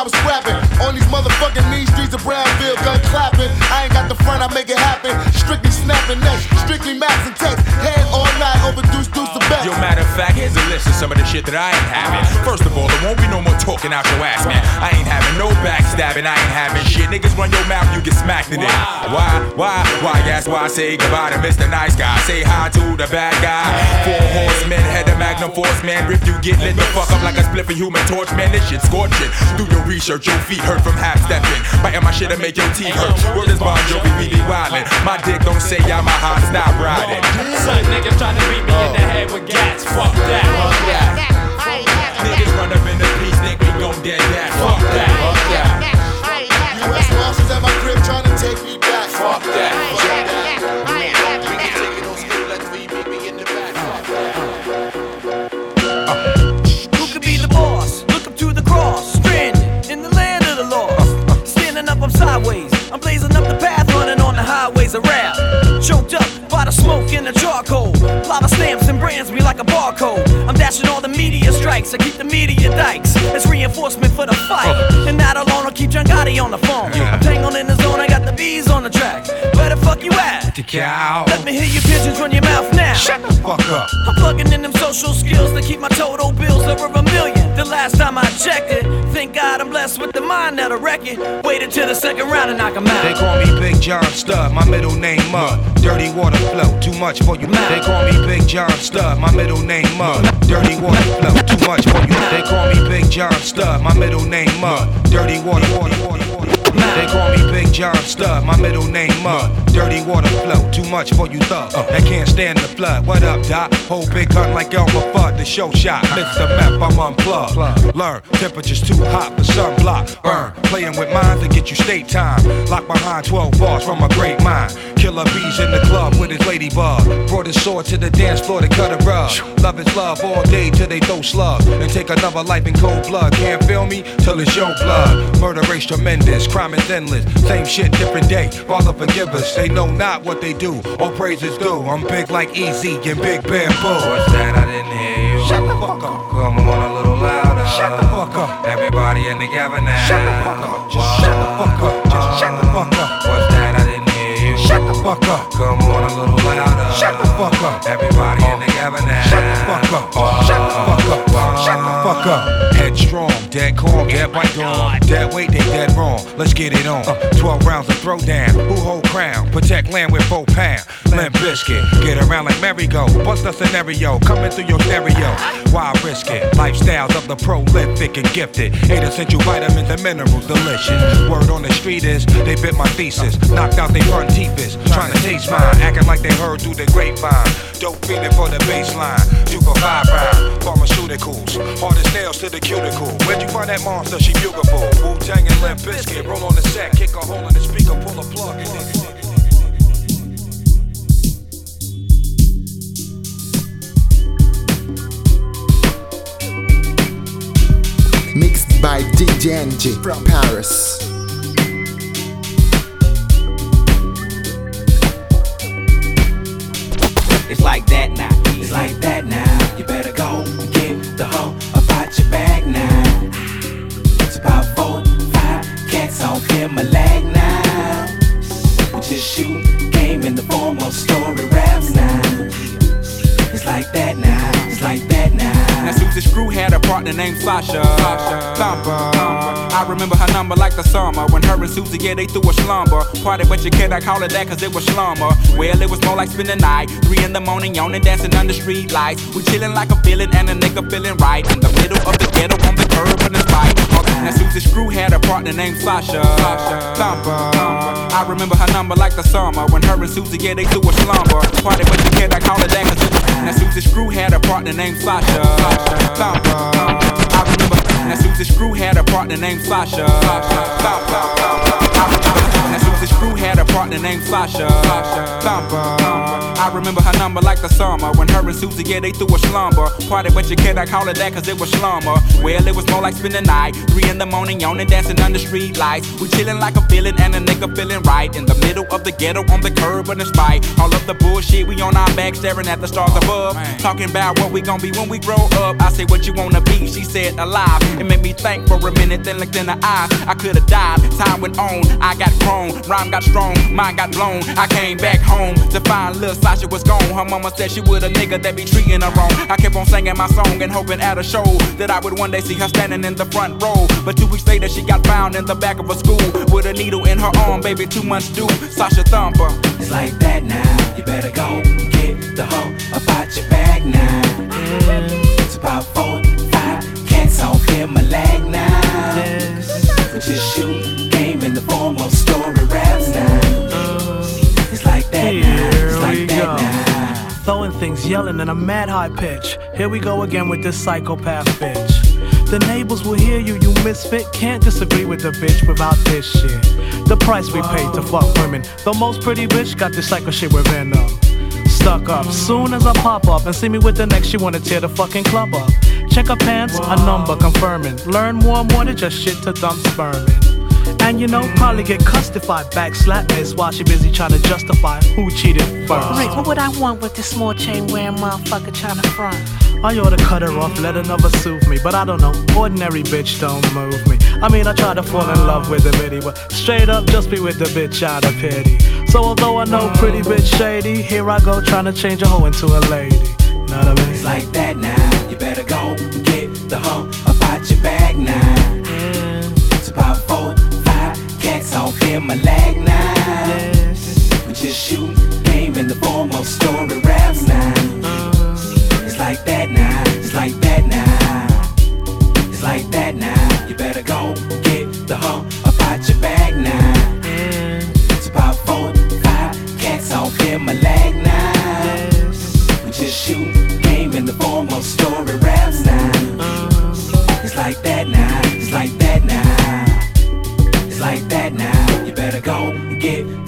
S3: I was scrapping. On these motherfucking mean streets of Brownsville, gun clapping. I ain't got the front, I make it happen. Strictly snapping necks, strictly max
S58: fact, here's a list of some of the shit that I ain't having. First of all, there won't be no more talking out your ass, man. I ain't having no backstabbing, I ain't having shit. Niggas run your mouth, you get smacked in it. Why, why, why? That's why I say goodbye to Mr. Nice Guy. Say hi to the bad guy. Four horsemen, head of Magnum Force, man. If you get lit the fuck up like a spliffy human torch, man, this shit scorching. Do your research, your feet hurt from half stepping. Biting my shit and make your teeth hurt. Word is Bon Jovi, we be wildin'. My dick don't say I'm a hot stop riding.
S57: Son, niggas trying to beat me in the head with gats. Fuck that. Fuck that.
S58: Niggas run up in the piece, think we gon' dead that. Fuck that. Fuck that.
S3: US Marshals at my crib trying to take me
S14: a barcode. I'm dashing all the media strikes. I keep the media dikes. It's reinforcement for the fight. Oh. And that alone will keep John Gotti on the phone. Fuck you at?
S58: The cow.
S14: Let me hear your pigeons run your mouth now.
S58: Shut the fuck up.
S14: I'm plugging in them social skills to keep my total bills over a million. The last time I checked it, thank God I'm blessed with the mind that'll wreck it. Waited till the second round and knock 'em out.
S37: They call me Big John Studd, my middle name Mud. Dirty water flow, too much for you. They call me Big John Studd, my middle name Mud. Dirty water flow, too much for you. They call me Big John Studd, my middle name Mud. Dirty water, water. They call me Big John Studd, my middle name Mud. Dirty water flow, too much for you thug. Uh. That can't stand the flood. What up, Doc? Whole big gun like Elmer Fudd, the show shot. Mr. Map, I'm unplugged. Learn, temperature's too hot for sunblock. Burn, uh. playing with minds to get you state time. Lock behind 12 bars from a great mind. Killer bees in the club with his ladybug. Brought his sword to the dance floor to cut a rug. Love is love all day till they throw slugs. And take another life in cold blood. Can't feel me till it's your blood. Murder race tremendous, crime is endless. Same shit, different day. Father forgive us. They know not what they do. All praises due. I'm big like Easy and Big Bamboo. What's that? I didn't hear you. Shut the fuck up. Come on a little louder. Shut the fuck up. Everybody in together now. Shut the fuck up. Just shut the fuck up. Just shut the fuck up. What's that? Shut the fuck up. Come on a little louder. Shut the fuck up. Everybody in together now. Shut the fuck up. Shut the fuck up. Shut the fuck up. Headstrong, dead calm, dead bite on. Oh dead weight, they dead wrong. Let's get it on. Uh. 12 rounds of throwdown. Who hold crown? Protect land with four pound. Limp Bizkit. Get around like merry-go. Bust a scenario. Coming through your stereo. Why risk it? Lifestyles of the prolific and gifted. Eight essential vitamins and minerals, delicious. Word on the street is they bit my thesis. Knocked out they front teeth is. Trying to taste mine. Acting like they heard through the grapevine. Dope feeling for the baseline. You go five round. Pharmaceuticals. Hardest nails to the cuticle. Where'd you find that monster? She beautiful. Wu Tang and Limp Bizkit. Roll on the set. Kick a hole in the speaker. Pull a plug.
S60: Mixed by DJ NG from Paris.
S61: It's like that now. It's like that now. You better go get the hoe about your bag now. It's about four, five cats off in my leg now. We just shoot game in the form of story raps now. It's like that now. It's like that now.
S58: Now Susie Screw had a partner named Sasha. Sasha. Thumper. Thumper. I remember her number like the summer when her and Susie, yeah, they threw a slumber. Party, but you cannot call it that cause it was slumber. Well, it was more like spending the night. Three in the morning, yawning, dancing under street lights. We chilling like a villain and a nigga feeling right. In the middle of the ghetto on the curb when it's right. Now Susie Screw had a partner named Sasha. Sasha. Thumper. Thumper. I remember her number like the summer when her and Susie, yeah, they threw a slumber. Party, but you cannot call it that cause it Now Susie Screw had a partner named Sasha. Thumper. I remember now Susie Screw had a partner named Sasha. Thumper. Susie Screw had a partner named Sasha. Thumper. I remember her number like the summer when her and Susie, yeah, they threw a slumber. Party, but you cannot call it that cause it was slumber. Well, it was more like spending the night. Three in the morning, yawning, dancing under street lights. We chilling like a villain and a nigga feeling right. In the middle of the ghetto on the curb and despite all of the bullshit, we on our back staring at the stars above. Talking about what we gon' be when we grow up. I say what you wanna be, she said alive. It made me think for a minute, then looked in her eyes. I could've died, time went on, I got grown, rhyme got strong, mind got blown. I came back home to find little Sasha was gone. Her mama said she would a nigga that be treating her wrong. I kept on singing my song and hoping at a show that I would one day see her standing in the front row. But two weeks later, she got found in the back of a school with a needle in her arm, baby, two months due. Sasha Thumper.
S61: It's like that now. You better go get the hoe about your bag now. Mm. It's about four, five cats off in my leg now. We just shoot game in the form of story
S62: things, yelling in a mad high pitch. Here we go again with this psychopath bitch. The neighbors will hear you, you misfit. Can't disagree with the bitch without this shit. The price we pay to fuck women. The most pretty bitch got this psycho shit within them. Stuck up. Soon as I pop up and see me with the next, she wanna tear the fucking club up. Check her pants, a number confirming. Learn more, more than just shit to dump sperm in. And you know, probably get cussed if I backslap miss while she busy trying to justify who cheated first.
S55: Rick, what would I want with this small chain wearing motherfucker trying to front?
S62: I ought to cut her off, let another soothe me. But I don't know, ordinary bitch don't move me. I mean, I try to fall in love with the bitty, but straight up just be with the bitch out of pity. So although I know pretty bitch shady, here I go trying to change a hoe into a lady. Know what I mean?
S61: It's like that now. You better go get the hoe in my leg now. We just shoot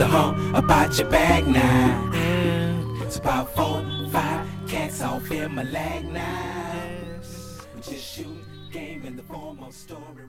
S61: the hump about your bag now. It's about four, five cats off in my leg now. We just shoot game in the form of story.